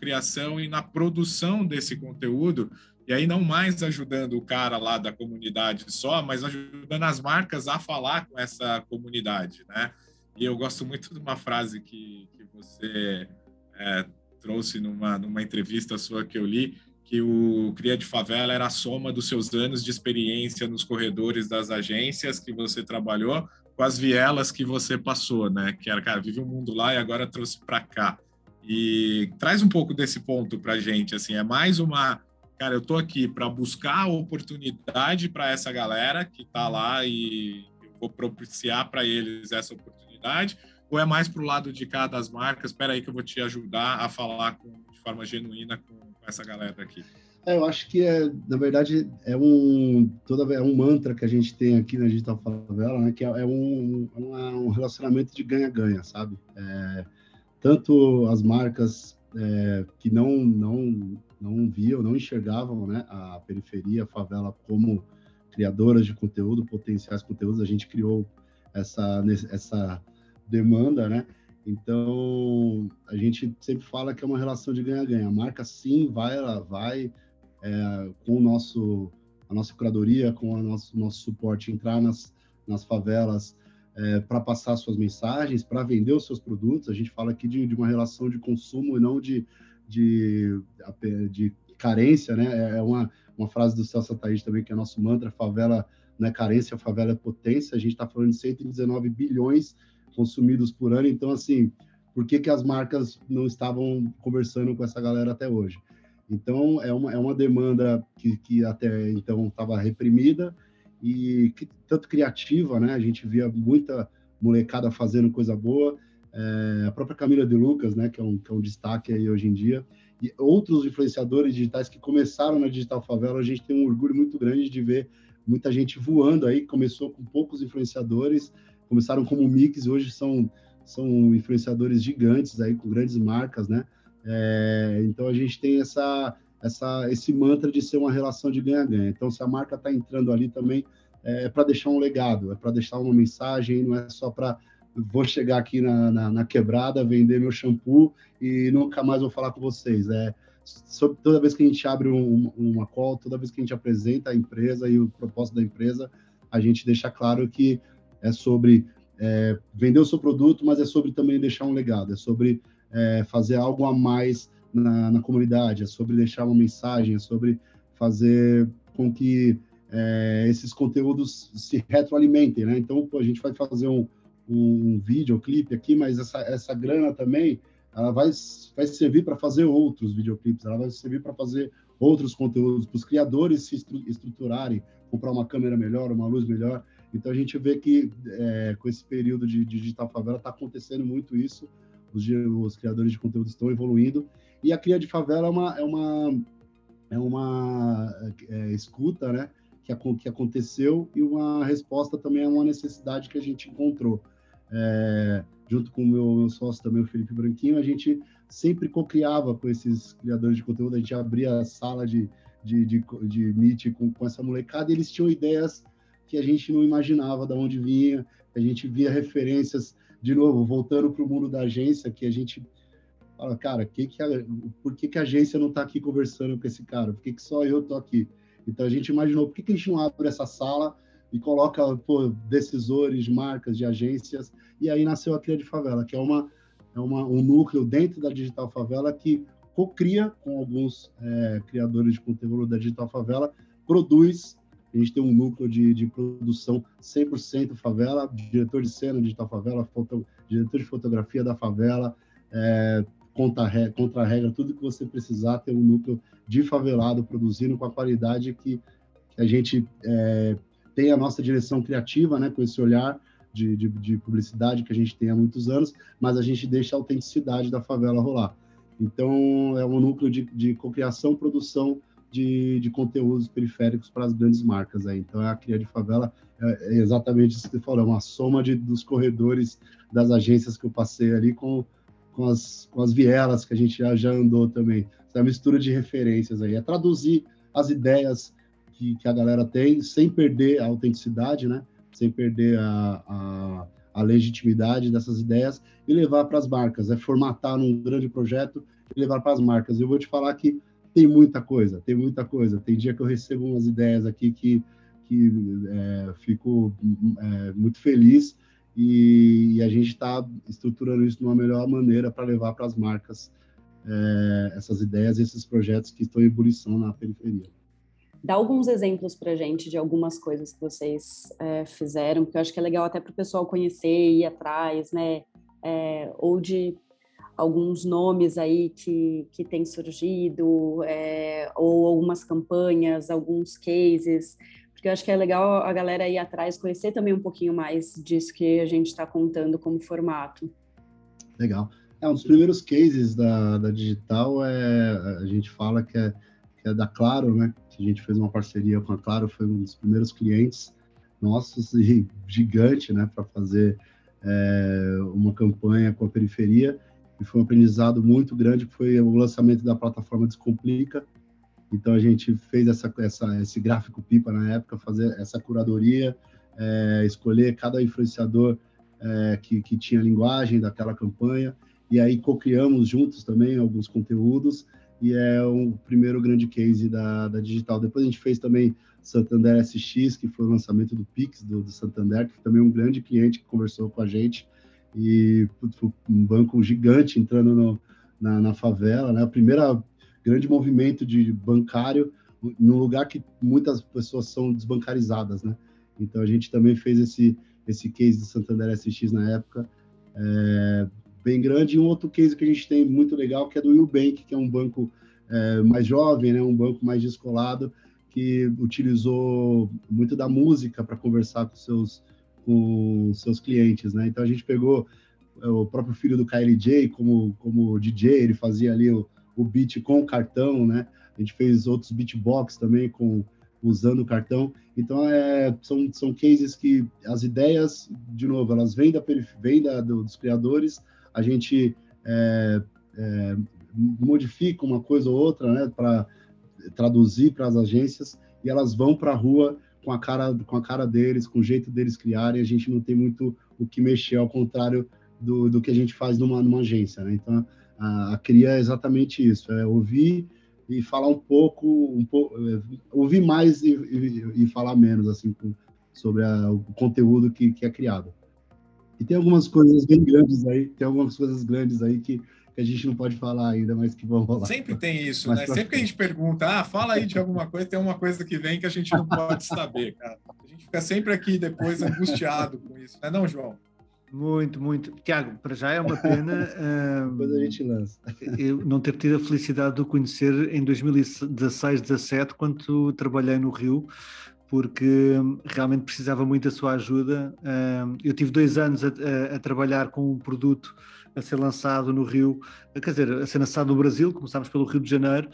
criação e na produção desse conteúdo, e aí não mais ajudando o cara lá da comunidade só, mas ajudando as marcas a falar com essa comunidade, né? E eu gosto muito de uma frase que, que você é, trouxe numa, numa entrevista sua que eu li, que o Cria de Favela era a soma dos seus anos de experiência nos corredores das agências que você trabalhou com as vielas que você passou, né? Que era, cara, vive um mundo lá e agora trouxe para cá. E traz um pouco desse ponto para gente, assim, é mais uma, cara, eu tô aqui para buscar oportunidade para essa galera que tá lá e eu vou propiciar para eles essa oportunidade, ou é mais para o lado de cada das marcas? Espera aí que eu vou te ajudar a falar com, de forma genuína com essa galera aqui. É, eu acho que é, na verdade, é um toda é um mantra que a gente tem aqui na Digital Favela, né? Que é, é um, um relacionamento de ganha-ganha, sabe? É, tanto as marcas é, que não não não viam, não enxergavam, né? A periferia, a favela como criadoras de conteúdo, potenciais conteúdos, a gente criou essa essa demanda, né? Então, a gente sempre fala que é uma relação de ganha-ganha. A marca, sim, vai, ela vai é, com o nosso, a nossa curadoria, com o nosso, nosso suporte, entrar nas, nas favelas é, para passar suas mensagens, para vender os seus produtos. A gente fala aqui de, de uma relação de consumo e não de, de, de carência, né? É uma, uma frase do Celso Thaís também, que é nosso mantra, favela não é carência, favela é potência. A gente está falando de 119 bilhões consumidos por ano. Então, assim, por que, que as marcas não estavam conversando com essa galera até hoje? Então, é uma, é uma demanda que, que até então estava reprimida e que, tanto criativa, né? A gente via muita molecada fazendo coisa boa. É, a própria Camila de Lucas, né? Que é um, que é um destaque aí hoje em dia. E outros influenciadores digitais que começaram na Digital Favela, a gente tem um orgulho muito grande de ver muita gente voando aí. Começou com poucos influenciadores, começaram como mix, hoje são, são influenciadores gigantes aí, com grandes marcas, né? É, então a gente tem essa, essa, esse mantra de ser uma relação de ganha-ganha. Então, se a marca está entrando ali também, é, é para deixar um legado, é para deixar uma mensagem, não é só para vou chegar aqui na, na, na, quebrada, vender meu shampoo e nunca mais vou falar com vocês. É, sobre, toda vez que a gente abre um, uma call, toda vez que a gente apresenta a empresa e o propósito da empresa, a gente deixa claro que é sobre é, vender o seu produto, mas é sobre também deixar um legado, é sobre é, fazer algo a mais na, na comunidade, é sobre deixar uma mensagem, é sobre fazer com que é, esses conteúdos se retroalimentem, né? Então, pô, a gente vai fazer um, um videoclipe aqui, mas essa, essa grana também, ela vai, vai servir para fazer outros videoclipes, ela vai servir para fazer outros conteúdos, para os criadores se estruturarem, comprar uma câmera melhor, uma luz melhor. Então a gente vê que é, com esse período de, de digital favela está acontecendo muito isso. Os, os, criadores de conteúdo estão evoluindo e a cria de favela é uma é uma é uma é, escuta, né? Que, que aconteceu e uma resposta também a uma necessidade que a gente encontrou. É, junto com o meu, meu, sócio também, o Felipe Branquinho, a gente sempre co-criava com esses criadores de conteúdo, a gente abria a sala de, de, de, de Meet com, com essa molecada e eles tinham ideias que a gente não imaginava de onde vinha, a gente via referências, de novo, voltando para o mundo da agência, que a gente fala, cara, que que a, por que, que a agência não está aqui conversando com esse cara? Por que, que só eu estou aqui? Então a gente imaginou, por que, que a gente não abre essa sala e coloca pô, decisores de marcas, de agências, e aí nasceu a Cria de Favela, que é, uma, é uma, um núcleo dentro da Digital Favela que co-cria com alguns é, criadores de conteúdo da Digital Favela, produz a gente tem um núcleo de, de produção 100% favela, diretor de cena digital favela, foto, diretor de fotografia da favela, é, contra, contra regra, tudo que você precisar ter um núcleo de favelado produzindo com a qualidade que, que a gente é, tem a nossa direção criativa, né, com esse olhar de, de, de, publicidade que a gente tem há muitos anos, mas a gente deixa a autenticidade da favela rolar. Então, é um núcleo de, de cocriação, produção de, de conteúdos periféricos para as grandes marcas. Aí. Então, a Cria de Favela é, é exatamente isso que você falou, é uma soma de, dos corredores das agências que eu passei ali com, com, as, com as vielas que a gente já, já andou também. É uma mistura de referências aí. É traduzir as ideias que, que a galera tem sem perder a autenticidade, né? Sem perder a, a, a legitimidade dessas ideias e levar para as marcas. É formatar num grande projeto e levar para as marcas. Eu vou te falar que tem muita coisa, tem muita coisa. Tem dia que eu recebo umas ideias aqui que, que é, fico é, muito feliz e, e a gente está estruturando isso de uma melhor maneira para levar para as marcas é, essas ideias, esses projetos que estão em ebulição na periferia. Dá alguns exemplos para gente de algumas coisas que vocês é, fizeram, porque eu acho que é legal até para o pessoal conhecer, ir atrás, né? É, ou de alguns nomes aí que, que têm surgido, é, ou algumas campanhas, alguns cases, porque eu acho que é legal a galera ir atrás, conhecer também um pouquinho mais disso que a gente está contando como formato. Legal. É, um dos primeiros cases da, da digital é a gente fala que é, que é da Claro, né? Que a gente fez uma parceria com a Claro, foi um dos primeiros clientes nossos e gigante, né? Para fazer é, uma campanha com a periferia e foi um aprendizado muito grande, foi o lançamento da plataforma Descomplica. Então a gente fez essa, essa, esse gráfico pipa na época, fazer essa curadoria, é, escolher cada influenciador é, que, que tinha a linguagem daquela campanha, e aí co-criamos juntos também alguns conteúdos, e é o primeiro grande case da, da digital. Depois a gente fez também Santander SX, que foi o lançamento do Pix do, do Santander, que também é um grande cliente que conversou com a gente, e um banco gigante entrando no, na, na, favela, né? O primeiro grande movimento de bancário num lugar que muitas pessoas são desbancarizadas, né? Então a gente também fez esse esse case do Santander SX na época, é, bem grande. E um outro case que a gente tem muito legal que é do Nubank, que é um banco é, mais jovem, né? Um banco mais descolado que utilizou muito da música para conversar com seus com seus clientes, né? Então a gente pegou é, o próprio filho do KLJ como, como DJ, ele fazia ali o, o beat com o cartão, né? A gente fez outros beatbox também com usando o cartão. Então é, são, são cases que as ideias, de novo, elas vêm da vêm da, dos criadores, a gente é, é, modifica uma coisa ou outra, né? Para traduzir para as agências e elas vão para a rua com a cara com a cara deles, com o jeito deles criarem, a gente não tem muito o que mexer, ao contrário do, do que a gente faz numa, numa agência, né? Então, a, a cria é exatamente isso, é ouvir e falar um pouco, um pouco é, ouvir mais e, e, e, falar menos, assim, sobre a, o conteúdo que, que é criado. E tem algumas coisas bem grandes aí, tem algumas coisas grandes aí que, que a gente não pode falar ainda, mas que vão rolar. Sempre tem isso, mas né? Sempre que a gente pergunta, ah, fala aí de alguma coisa, tem uma coisa que vem que a gente não pode saber, cara. A gente fica sempre aqui depois angustiado com isso, não é não, João? Muito, muito. Tiago, para já é uma pena. Depois a gente lança. Eu não ter tido a felicidade de o conhecer em 2016, 17, quando trabalhei no Rio, porque realmente precisava muito da sua ajuda. Eu tive dois anos a, a, a trabalhar com um produto a ser lançado no Rio, quer dizer, a ser lançado no Brasil, começámos pelo Rio de Janeiro,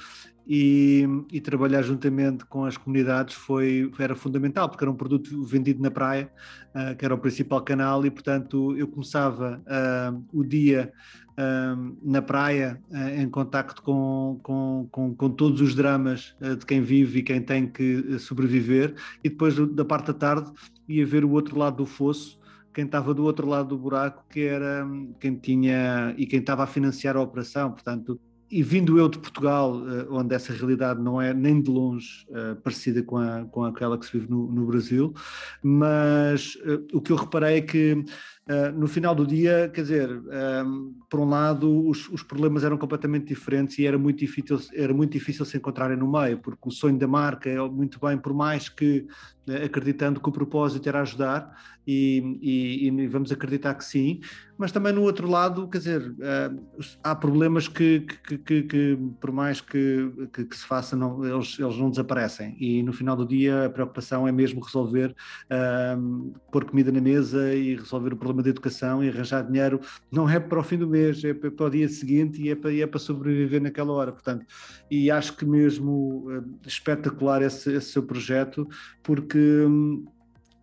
e, e, trabalhar juntamente com as comunidades foi, era fundamental, porque era um produto vendido na praia, uh, que era o principal canal, e portanto eu começava uh, o dia uh, na praia, em contacto com, com, com, com, todos os dramas de quem vive e quem tem que sobreviver, e depois da parte da tarde ia ver o outro lado do fosso, quem estava do outro lado do buraco, que era quem tinha e quem estava a financiar a operação, portanto e vindo eu de Portugal, eh, onde essa realidade não é nem de longe uh, parecida com, a, com aquela que se vive no, no Brasil, mas uh, o que eu reparei é que Uh, no final do dia, quer dizer, um, por um lado, os, os, problemas eram completamente diferentes e era muito, difícil, era muito difícil se encontrarem no meio, porque o sonho da marca é muito bem, por mais que uh, acreditando que o propósito era ajudar, e, e, e, vamos acreditar que sim, mas também no outro lado, quer dizer, uh, há problemas que, que, que, que por mais que, se faça, não, eles, eles não desaparecem, e no final do dia a preocupação é mesmo resolver, pôr comida na mesa e resolver o problema de educação e arranjar dinheiro não é para o fim do mês, é para o dia seguinte e é para, e é para sobreviver naquela hora. Portanto, e acho que mesmo uh, espetacular esse, esse, seu projeto, porque. Um,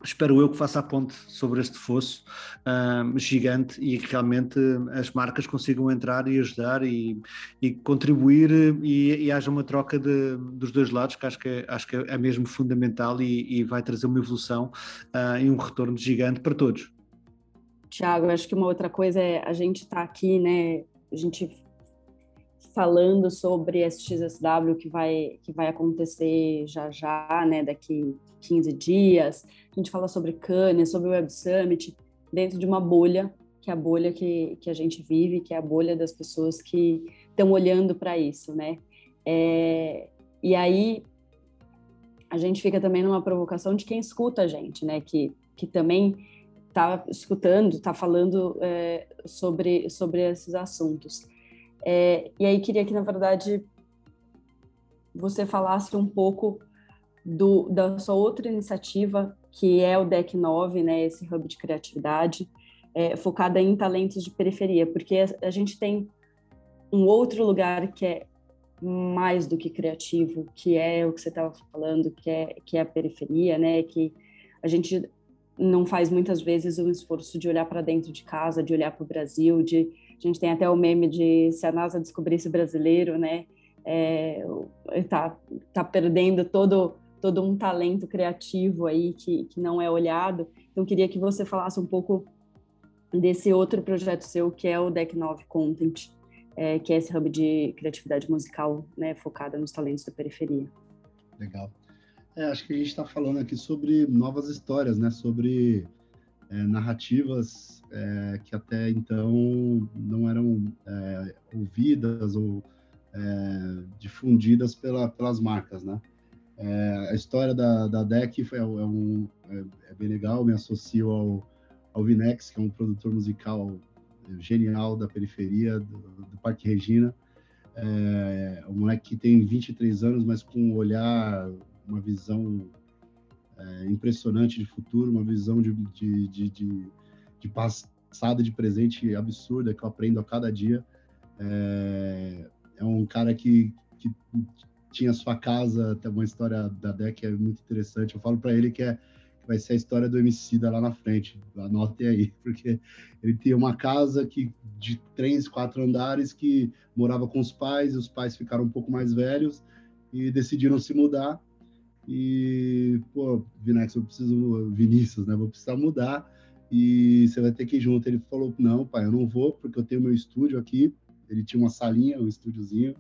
espero eu que faça a ponte sobre este fosso um, gigante e que realmente as marcas consigam entrar e ajudar e, e contribuir e, e, haja uma troca de, dos dois lados, que acho que é, acho que é mesmo fundamental e, e vai trazer uma evolução uh, e um retorno gigante para todos. Tiago, acho que uma outra coisa é a gente estar tá aqui, né? A gente falando sobre esse XSW que vai, que vai acontecer já já, né? Daqui 15 dias. A gente fala sobre Cannes, sobre o Web Summit, dentro de uma bolha, que é a bolha que, que a gente vive, que é a bolha das pessoas que estão olhando para isso, né? É, e aí a gente fica também numa provocação de quem escuta a gente, né? Que, que também está escutando, está falando é, sobre, sobre esses assuntos. É, e aí queria que, na verdade, você falasse um pouco do, da sua outra iniciativa, que é o DEC 9, né, esse hub de criatividade, é, focada em talentos de periferia, porque a, a gente tem um outro lugar que é mais do que criativo, que é o que você estava falando, que é, que é a periferia, né, que a gente não faz muitas vezes um esforço de olhar para dentro de casa, de olhar para o Brasil, de a gente tem até o meme de se a NASA descobrisse brasileiro, né, é, tá, tá perdendo todo todo um talento criativo aí que, que não é olhado. Então queria que você falasse um pouco desse outro projeto seu que é o Deck 9 Content, é, que é esse hub de criatividade musical, né, focada nos talentos da periferia. Legal. É, acho que a gente está falando aqui sobre novas histórias, né? Sobre é, narrativas é, que até então não eram é, ouvidas ou é, difundidas pela, pelas marcas, né? É, a história da, da DEC é, um, é, bem legal, me associo ao, ao Vinex, que é um produtor musical genial da periferia, do, do Parque Regina. É, um moleque que tem 23 anos, mas com um olhar uma visão é, impressionante de futuro, uma visão de, de, de, de, de passado de presente absurda que eu aprendo a cada dia. É, é um cara que, que tinha sua casa, tem uma história da DEC é muito interessante. Eu falo para ele que, é, que vai ser a história do MC da lá na frente. Anotem aí, porque ele tinha uma casa que de três, quatro andares que morava com os pais, e os pais ficaram um pouco mais velhos e decidiram se mudar e, pô, Vinex, eu preciso, Vinícius, né? Vou precisar mudar e você vai ter que ir junto. Ele falou: Não, pai, eu não vou, porque eu tenho meu estúdio aqui. Ele tinha uma salinha, um estúdiozinho,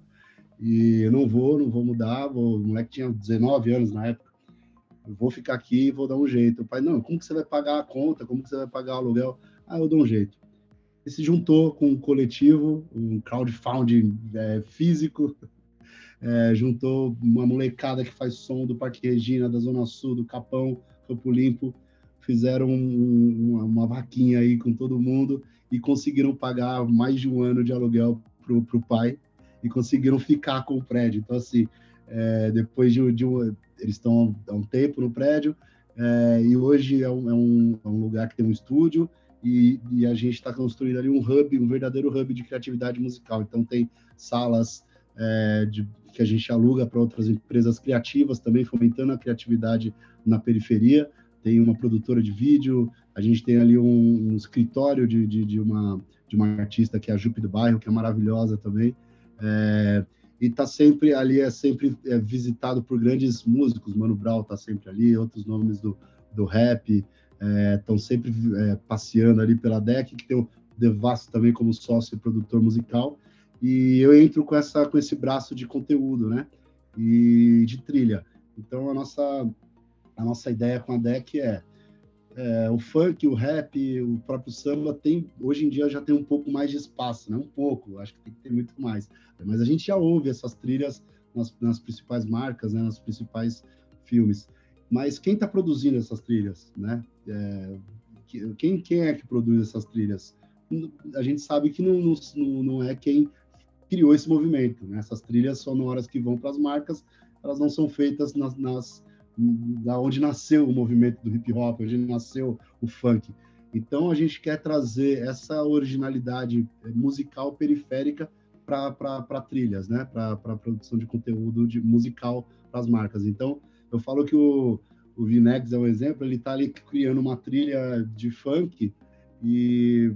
e eu não vou, não vou mudar. Vou... O moleque tinha 19 anos na época. Eu vou ficar aqui e vou dar um jeito. O pai, não, como que você vai pagar a conta? Como que você vai pagar o aluguel? Ah, eu dou um jeito. e se juntou com um coletivo, um crowdfunding é, físico, é, juntou uma molecada que faz som do Parque Regina, da Zona Sul, do Capão, Campo Limpo, fizeram um, uma, uma, vaquinha aí com todo mundo e conseguiram pagar mais de um ano de aluguel para o pai e conseguiram ficar com o prédio. Então, assim, é, depois de, de um, eles estão há um tempo no prédio é, e hoje é um, é, um, é um, lugar que tem um estúdio e, e a gente está construindo ali um hub, um verdadeiro hub de criatividade musical. Então, tem salas é, de, que a gente aluga para outras empresas criativas também, fomentando a criatividade na periferia. Tem uma produtora de vídeo, a gente tem ali um, um escritório de, de, de, uma, de uma artista que é a Jupe do Bairro, que é maravilhosa também. É, e tá sempre ali, é sempre é, visitado por grandes músicos, Mano Brown tá sempre ali, outros nomes do, do rap estão é, sempre é, passeando ali pela DEC, que tem o Devasso também como sócio e produtor musical, e eu entro com essa com esse braço de conteúdo, né? E de trilha. Então a nossa a nossa ideia com a deck é, é, o funk, o rap, o próprio samba tem hoje em dia já tem um pouco mais de espaço, né? Um pouco, acho que tem que ter muito mais. Mas a gente já ouve essas trilhas nas, nas principais marcas, né? Nas principais filmes. Mas quem está produzindo essas trilhas, né? É, quem, quem é que produz essas trilhas? A gente sabe que não, não, não é quem criou esse movimento. Né? Essas trilhas sonoras que vão para as marcas, elas não são feitas nas, nas, da onde nasceu o movimento do hip hop, onde nasceu o funk. Então a gente quer trazer essa originalidade musical periférica para trilhas, né? Para produção de conteúdo de musical para as marcas. Então eu falo que o, o Vinex é um exemplo. Ele está ali criando uma trilha de funk e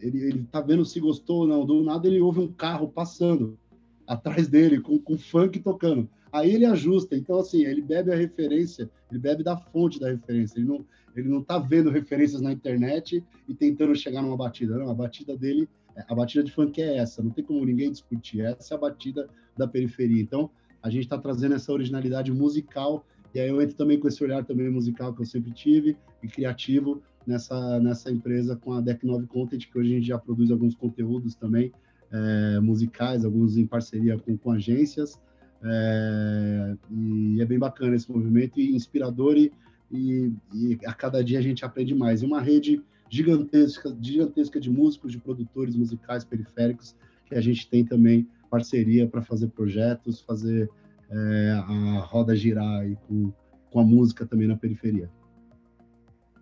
ele, ele tá vendo se gostou ou não. Do nada ele ouve um carro passando atrás dele com, com funk tocando. Aí ele ajusta. Então, assim, ele bebe a referência, ele bebe da fonte da referência. Ele não, ele não tá vendo referências na internet e tentando chegar numa batida. Não, a batida dele, a batida de funk é essa. Não tem como ninguém discutir. Essa é a batida da periferia. Então, a gente está trazendo essa originalidade musical e aí eu entro também com esse olhar também musical que eu sempre tive e criativo nessa, nessa empresa com a Deck 9 Content, que hoje a gente já produz alguns conteúdos também é, musicais, alguns em parceria com, com agências. É, e é bem bacana esse movimento e inspirador e, e, e, a cada dia a gente aprende mais. E uma rede gigantesca, gigantesca de músicos, de produtores musicais periféricos que a gente tem também parceria para fazer projetos, fazer é, a roda girar aí com, com a música também na periferia.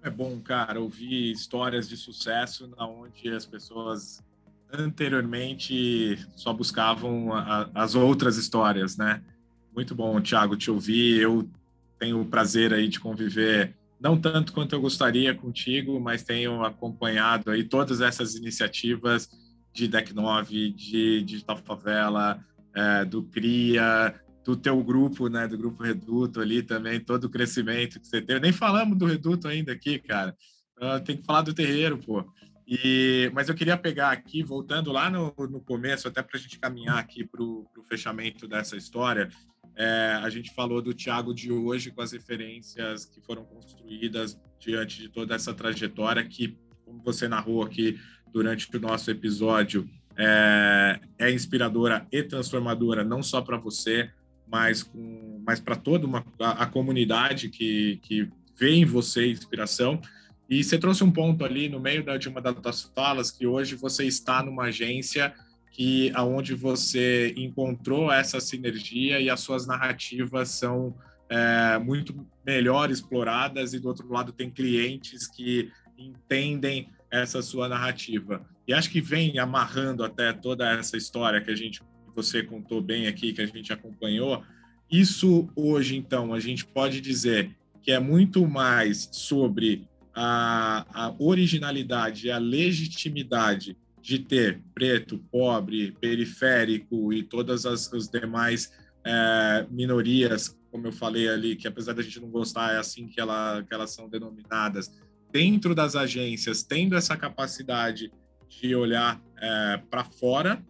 É bom, cara, ouvir histórias de sucesso na onde as pessoas anteriormente só buscavam a, as outras histórias, né? Muito bom, Thiago, te ouvir. Eu tenho o prazer aí de conviver não tanto quanto eu gostaria contigo, mas tenho acompanhado aí todas essas iniciativas de Deck 9, de Digital Favela, é, do CRIA, do teu grupo, né, do grupo Reduto ali também, todo o crescimento que você teve. Nem falamos do Reduto ainda aqui, cara. Uh, tem que falar do terreiro, pô. E, mas eu queria pegar aqui, voltando lá no, no começo, até para a gente caminhar aqui para o fechamento dessa história, é, a gente falou do Tiago de hoje com as referências que foram construídas diante de toda essa trajetória que, como você narrou aqui durante o nosso episódio, é, é inspiradora e transformadora, não só para você, mas, com, para toda uma, a, a, comunidade que, que vê em você inspiração. E você trouxe um ponto ali no meio da, de uma das falas que hoje você está numa agência que aonde você encontrou essa sinergia e as suas narrativas são é, muito melhor exploradas e do outro lado tem clientes que entendem essa sua narrativa. E acho que vem amarrando até toda essa história que a gente você contou bem aqui, que a gente acompanhou, isso hoje, então, a gente pode dizer que é muito mais sobre a, a originalidade e a legitimidade de ter preto, pobre, periférico e todas as, as demais é, minorias, como eu falei ali, que apesar da gente não gostar, é assim que, ela, que elas são denominadas, dentro das agências, tendo essa capacidade de olhar é, para fora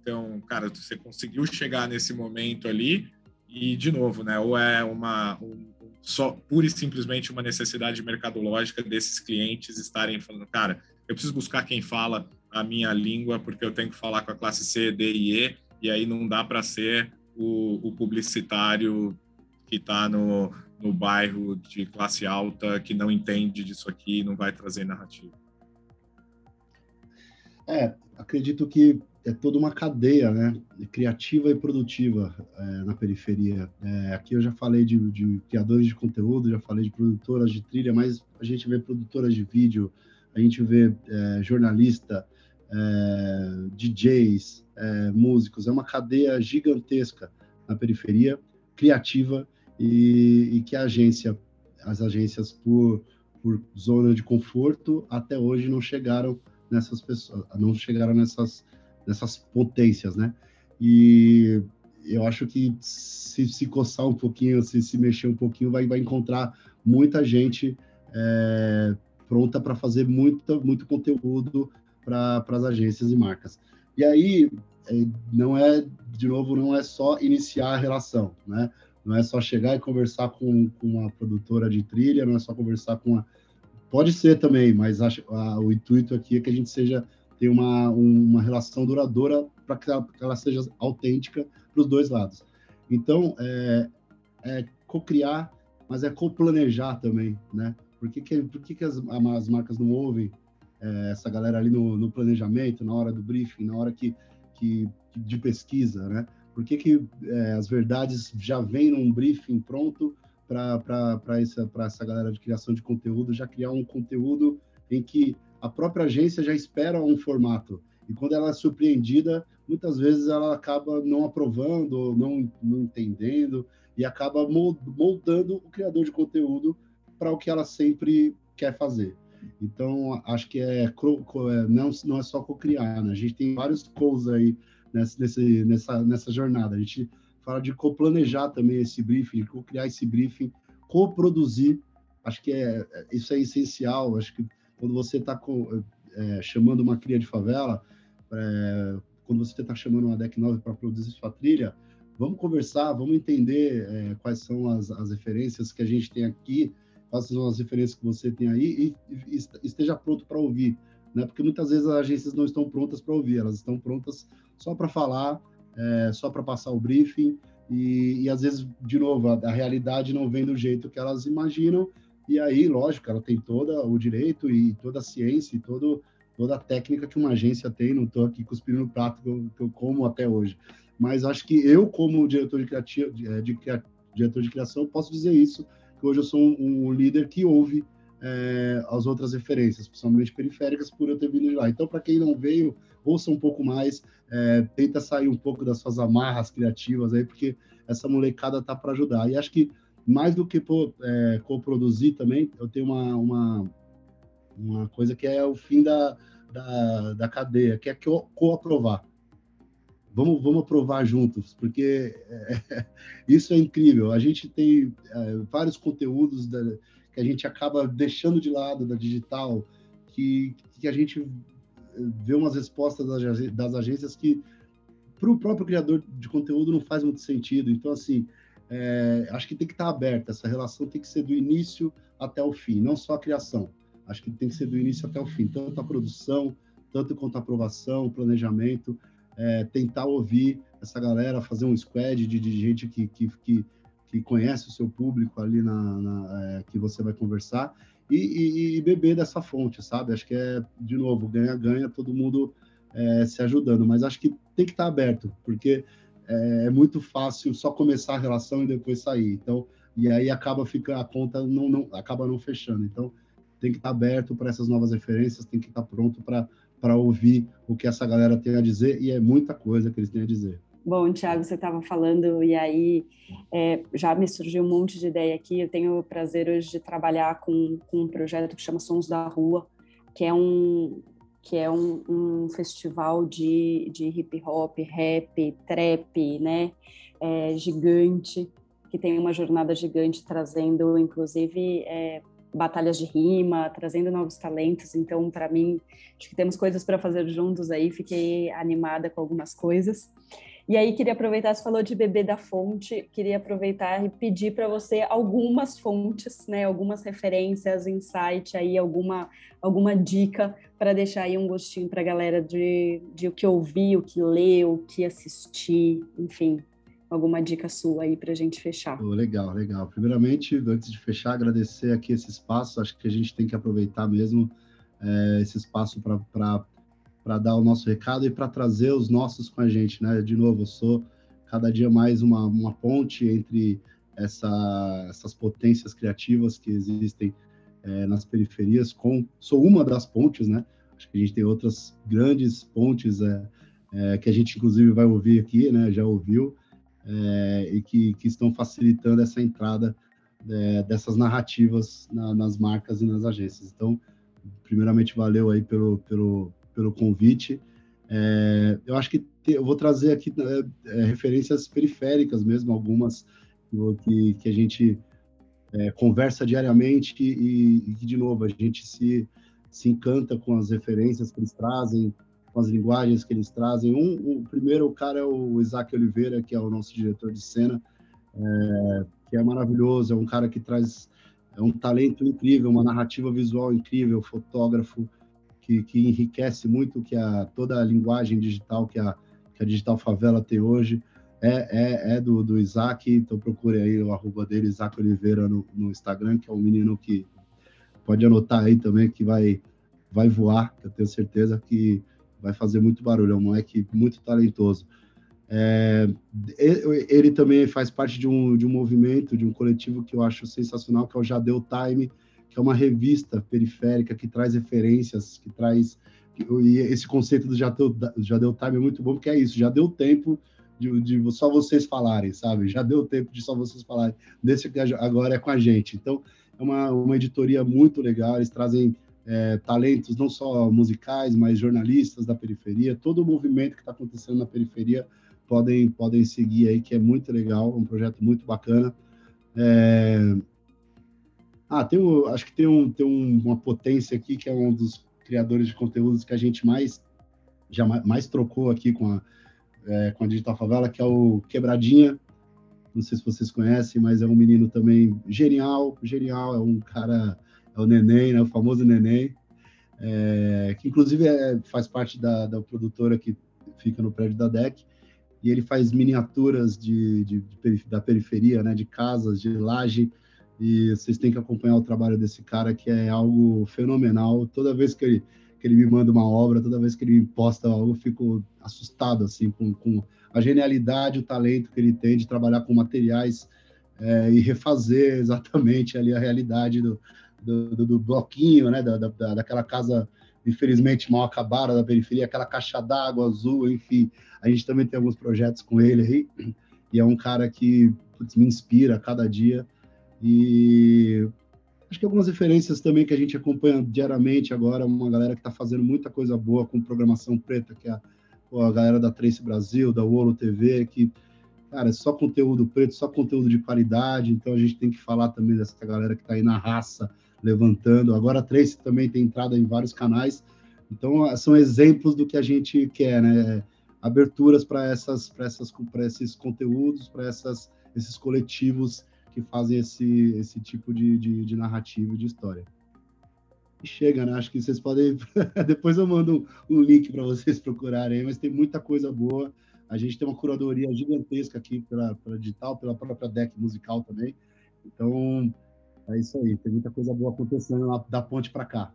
então, cara, você conseguiu chegar nesse momento ali e, de novo, né, ou é uma um, só pura e simplesmente uma necessidade mercadológica desses clientes estarem falando, cara, eu preciso buscar quem fala a minha língua, porque eu tenho que falar com a classe C, D e E, e aí não dá para ser o, o, publicitário que está no, no bairro de classe alta, que não entende disso aqui, não vai trazer narrativa. É, acredito que é toda uma cadeia, né, criativa e produtiva é, na periferia. É, aqui eu já falei de, de, criadores de conteúdo, já falei de produtoras de trilha, mas a gente vê produtoras de vídeo, a gente vê é, jornalista, é, DJs, é, músicos, é uma cadeia gigantesca na periferia, criativa e, e que agência, as agências por, por zona de conforto até hoje não chegaram nessas pessoas, não chegaram nessas nessas potências, né? E eu acho que se se coçar um pouquinho, se se mexer um pouquinho, vai, vai encontrar muita gente é, pronta para fazer muito, muito conteúdo para as agências e marcas. E aí, é, não é, de novo, não é só iniciar a relação, né? Não é só chegar e conversar com, com uma produtora de trilha, não é só conversar com uma... Pode ser também, mas acho, a, o intuito aqui é que a gente seja ter uma, uma relação duradoura para que, que, ela seja autêntica para os dois lados. Então, é, é co-criar, mas é co-planejar também, né? Por que, que, por que, que as, as marcas não ouvem é, essa galera ali no, no, planejamento, na hora do briefing, na hora que, que de pesquisa, né? Por que, que é, as verdades já vêm num briefing pronto para essa, essa galera de criação de conteúdo, já criar um conteúdo em que a própria agência já espera um formato. E quando ela é surpreendida, muitas vezes ela acaba não aprovando, não, não entendendo, e acaba moldando o criador de conteúdo para o que ela sempre quer fazer. Então, acho que é, é não, não é só co-criar, né? A gente tem vários coisas aí nessa, nessa, nessa jornada. A gente fala de co-planejar também esse briefing, de co-criar esse briefing, co-produzir. Acho que é, é, isso é essencial. Acho que quando você está é, chamando uma cria de favela, é, quando você está chamando uma deck 9 para produzir sua trilha, vamos conversar, vamos entender é, quais são as, as referências que a gente tem aqui, quais são as referências que você tem aí e, e esteja pronto para ouvir, né? Porque muitas vezes as agências não estão prontas para ouvir, elas estão prontas só para falar, é, só para passar o briefing e, e, às vezes, de novo, a, a, realidade não vem do jeito que elas imaginam e aí, lógico, ela tem todo o direito e toda a ciência e todo, toda a técnica que uma agência tem, não estou aqui cuspindo no prato que eu, que eu como até hoje. Mas acho que eu, como diretor de, de, de, de diretor de criação, posso dizer isso, que hoje eu sou um, um líder que ouve é, as outras referências, principalmente periféricas, por eu ter vindo de lá. Então, para quem não veio, ouça um pouco mais, é, tenta sair um pouco das suas amarras criativas aí, porque essa molecada tá para ajudar. E acho que mais do que é, co-produzir também, eu tenho uma, uma, uma coisa que é o fim da, da, da cadeia, que é co-aprovar vamos, vamos aprovar juntos, porque é, isso é incrível. A gente tem é, vários conteúdos da, que a gente acaba deixando de lado da digital, que, que a gente vê umas respostas das, das agências que para o próprio criador de conteúdo não faz muito sentido. Então, assim, é, acho que tem que estar aberta, essa relação tem que ser do início até o fim, não só a criação. Acho que tem que ser do início até o fim, tanto a produção, tanto quanto a aprovação, o planejamento é, tentar ouvir essa galera, fazer um squad de, de gente que, que, que, que, conhece o seu público ali na, na é, que você vai conversar e, e, e, beber dessa fonte, sabe? Acho que é, de novo, ganha-ganha, todo mundo é, se ajudando, mas acho que tem que estar aberto, porque é, é, muito fácil só começar a relação e depois sair. Então, e aí acaba fica a conta não, não acaba não fechando. Então, tem que estar aberto para essas novas referências, tem que estar pronto para para ouvir o que essa galera tem a dizer, e é muita coisa que eles têm a dizer. Bom, Tiago, você estava falando, e aí é, já me surgiu um monte de ideia aqui. Eu tenho o prazer hoje de trabalhar com, com um projeto que chama Sons da Rua, que é um, que é um, um festival de, de hip hop, rap, trap, né? É, gigante, que tem uma jornada gigante trazendo, inclusive, é, batalhas de rima, trazendo novos talentos. Então, para mim, acho que temos coisas para fazer juntos aí. Fiquei animada com algumas coisas. E aí queria aproveitar, você falou de beber da fonte, queria aproveitar e pedir para você algumas fontes, né, algumas referências, insight aí, alguma, alguma dica para deixar aí um gostinho para a galera de, de o que ouvir, o que ler, o que assistir, enfim, alguma dica sua aí para a gente fechar. Oh, legal, legal. Primeiramente, antes de fechar, agradecer aqui esse espaço. Acho que a gente tem que aproveitar mesmo é, esse espaço para dar o nosso recado e para trazer os nossos com a gente, né? De novo, eu sou cada dia mais uma, uma ponte entre essa, essas potências criativas que existem é, nas periferias. Com, sou uma das pontes, né? Acho que a gente tem outras grandes pontes é, é, que a gente, inclusive, vai ouvir aqui, né? Já ouviu é, e que, que, estão facilitando essa entrada é, dessas narrativas na, nas marcas e nas agências. Então, primeiramente, valeu aí pelo, pelo, pelo convite. É, eu acho que te, eu vou trazer aqui é, é, referências periféricas mesmo, algumas que, que a gente é, conversa diariamente e, e, de novo, a gente se, se encanta com as referências que eles trazem, com as linguagens que eles trazem. Um, o primeiro o cara é o Isaac Oliveira, que é o nosso diretor de cena, é, que é maravilhoso, é um cara que traz é um talento incrível, uma narrativa visual incrível, fotógrafo que, que enriquece muito que a toda a linguagem digital que a, que a digital favela tem hoje. É, é, é do, do Isaac, então procure aí o arroba dele, Isaac Oliveira, no, no Instagram, que é um menino que pode anotar aí também que vai, vai voar, que eu tenho certeza que vai fazer muito barulho, é um moleque muito talentoso. É, ele também faz parte de um, de um movimento, de um coletivo que eu acho sensacional, que é o Jadeu Time, que é uma revista periférica que traz referências, que traz. E esse conceito do Jadeu, Jadeu Time é muito bom, porque é isso, já deu tempo de, de, só vocês falarem, sabe? Já deu tempo de só vocês falarem, desse que agora é com a gente. Então, é uma, uma editoria muito legal, eles trazem é, talentos não só musicais, mas jornalistas da periferia, todo o movimento que está acontecendo na periferia podem podem seguir aí, que é muito legal, um projeto muito bacana. É... Ah, tem um, acho que tem, um, tem um, uma potência aqui que é um dos criadores de conteúdos que a gente mais já mais trocou aqui com a, é, com a Digital Favela, que é o Quebradinha. Não sei se vocês conhecem, mas é um menino também genial, genial, é um cara é o Neném, né, o famoso Neném, é, que inclusive é, faz parte da, da produtora que fica no prédio da DEC, e ele faz miniaturas de, de, de, da periferia, né, de casas, de laje, e vocês têm que acompanhar o trabalho desse cara, que é algo fenomenal. Toda vez que ele, que ele me manda uma obra, toda vez que ele posta algo, eu fico assustado, assim, com, com a genialidade, o talento que ele tem de trabalhar com materiais é, e refazer exatamente ali a realidade do, do, do, do bloquinho, né, da, da, daquela casa infelizmente mal acabada da periferia, aquela caixa d'água azul, enfim. A gente também tem alguns projetos com ele aí, e é um cara que putz, me inspira a cada dia. E acho que algumas referências também que a gente acompanha diariamente agora, uma galera que está fazendo muita coisa boa com programação preta, que é a, a galera da Trace Brasil, da Wolo TV, que cara, é só conteúdo preto, só conteúdo de qualidade, então a gente tem que falar também dessa galera que está aí na raça, levantando. Agora a Trace também tem entrada em vários canais. Então são exemplos do que a gente quer, né? Aberturas para essas, essas, esses conteúdos, para essas, esses coletivos que fazem esse, esse tipo de, de, de narrativa e de história. E chega, né? Acho que vocês podem. Depois eu mando um, um link para vocês procurarem, mas tem muita coisa boa. A gente tem uma curadoria gigantesca aqui pela, pela digital, pela própria deck musical também. Então, é isso aí, tem muita coisa boa acontecendo lá da ponte para cá.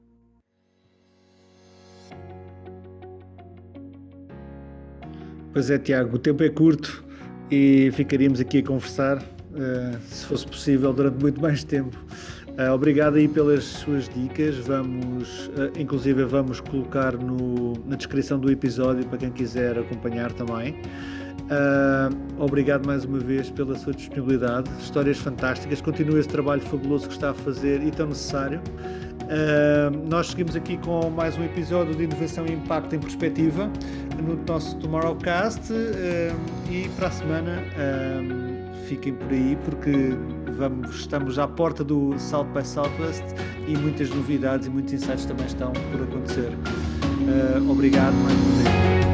Pois é, Tiago, o tempo é curto e ficaríamos aqui a conversar, se fosse possível, durante muito mais tempo. Uh, obrigado aí pelas suas dicas. Vamos, uh, inclusive, vamos colocar no, na descrição do episódio para quem quiser acompanhar também. Uh, obrigado mais uma vez pela sua disponibilidade. Histórias fantásticas. Continua esse trabalho fabuloso que está a fazer e tão necessário. Uh, nós seguimos aqui com mais um episódio de Inovação e Impacto em Perspectiva no nosso Tomorrowcast uh, e para a semana fiquem por aí porque vamos, estamos à porta do South by Southwest e muitas novidades e muitos insights também estão por acontecer. obrigado mais uma vez.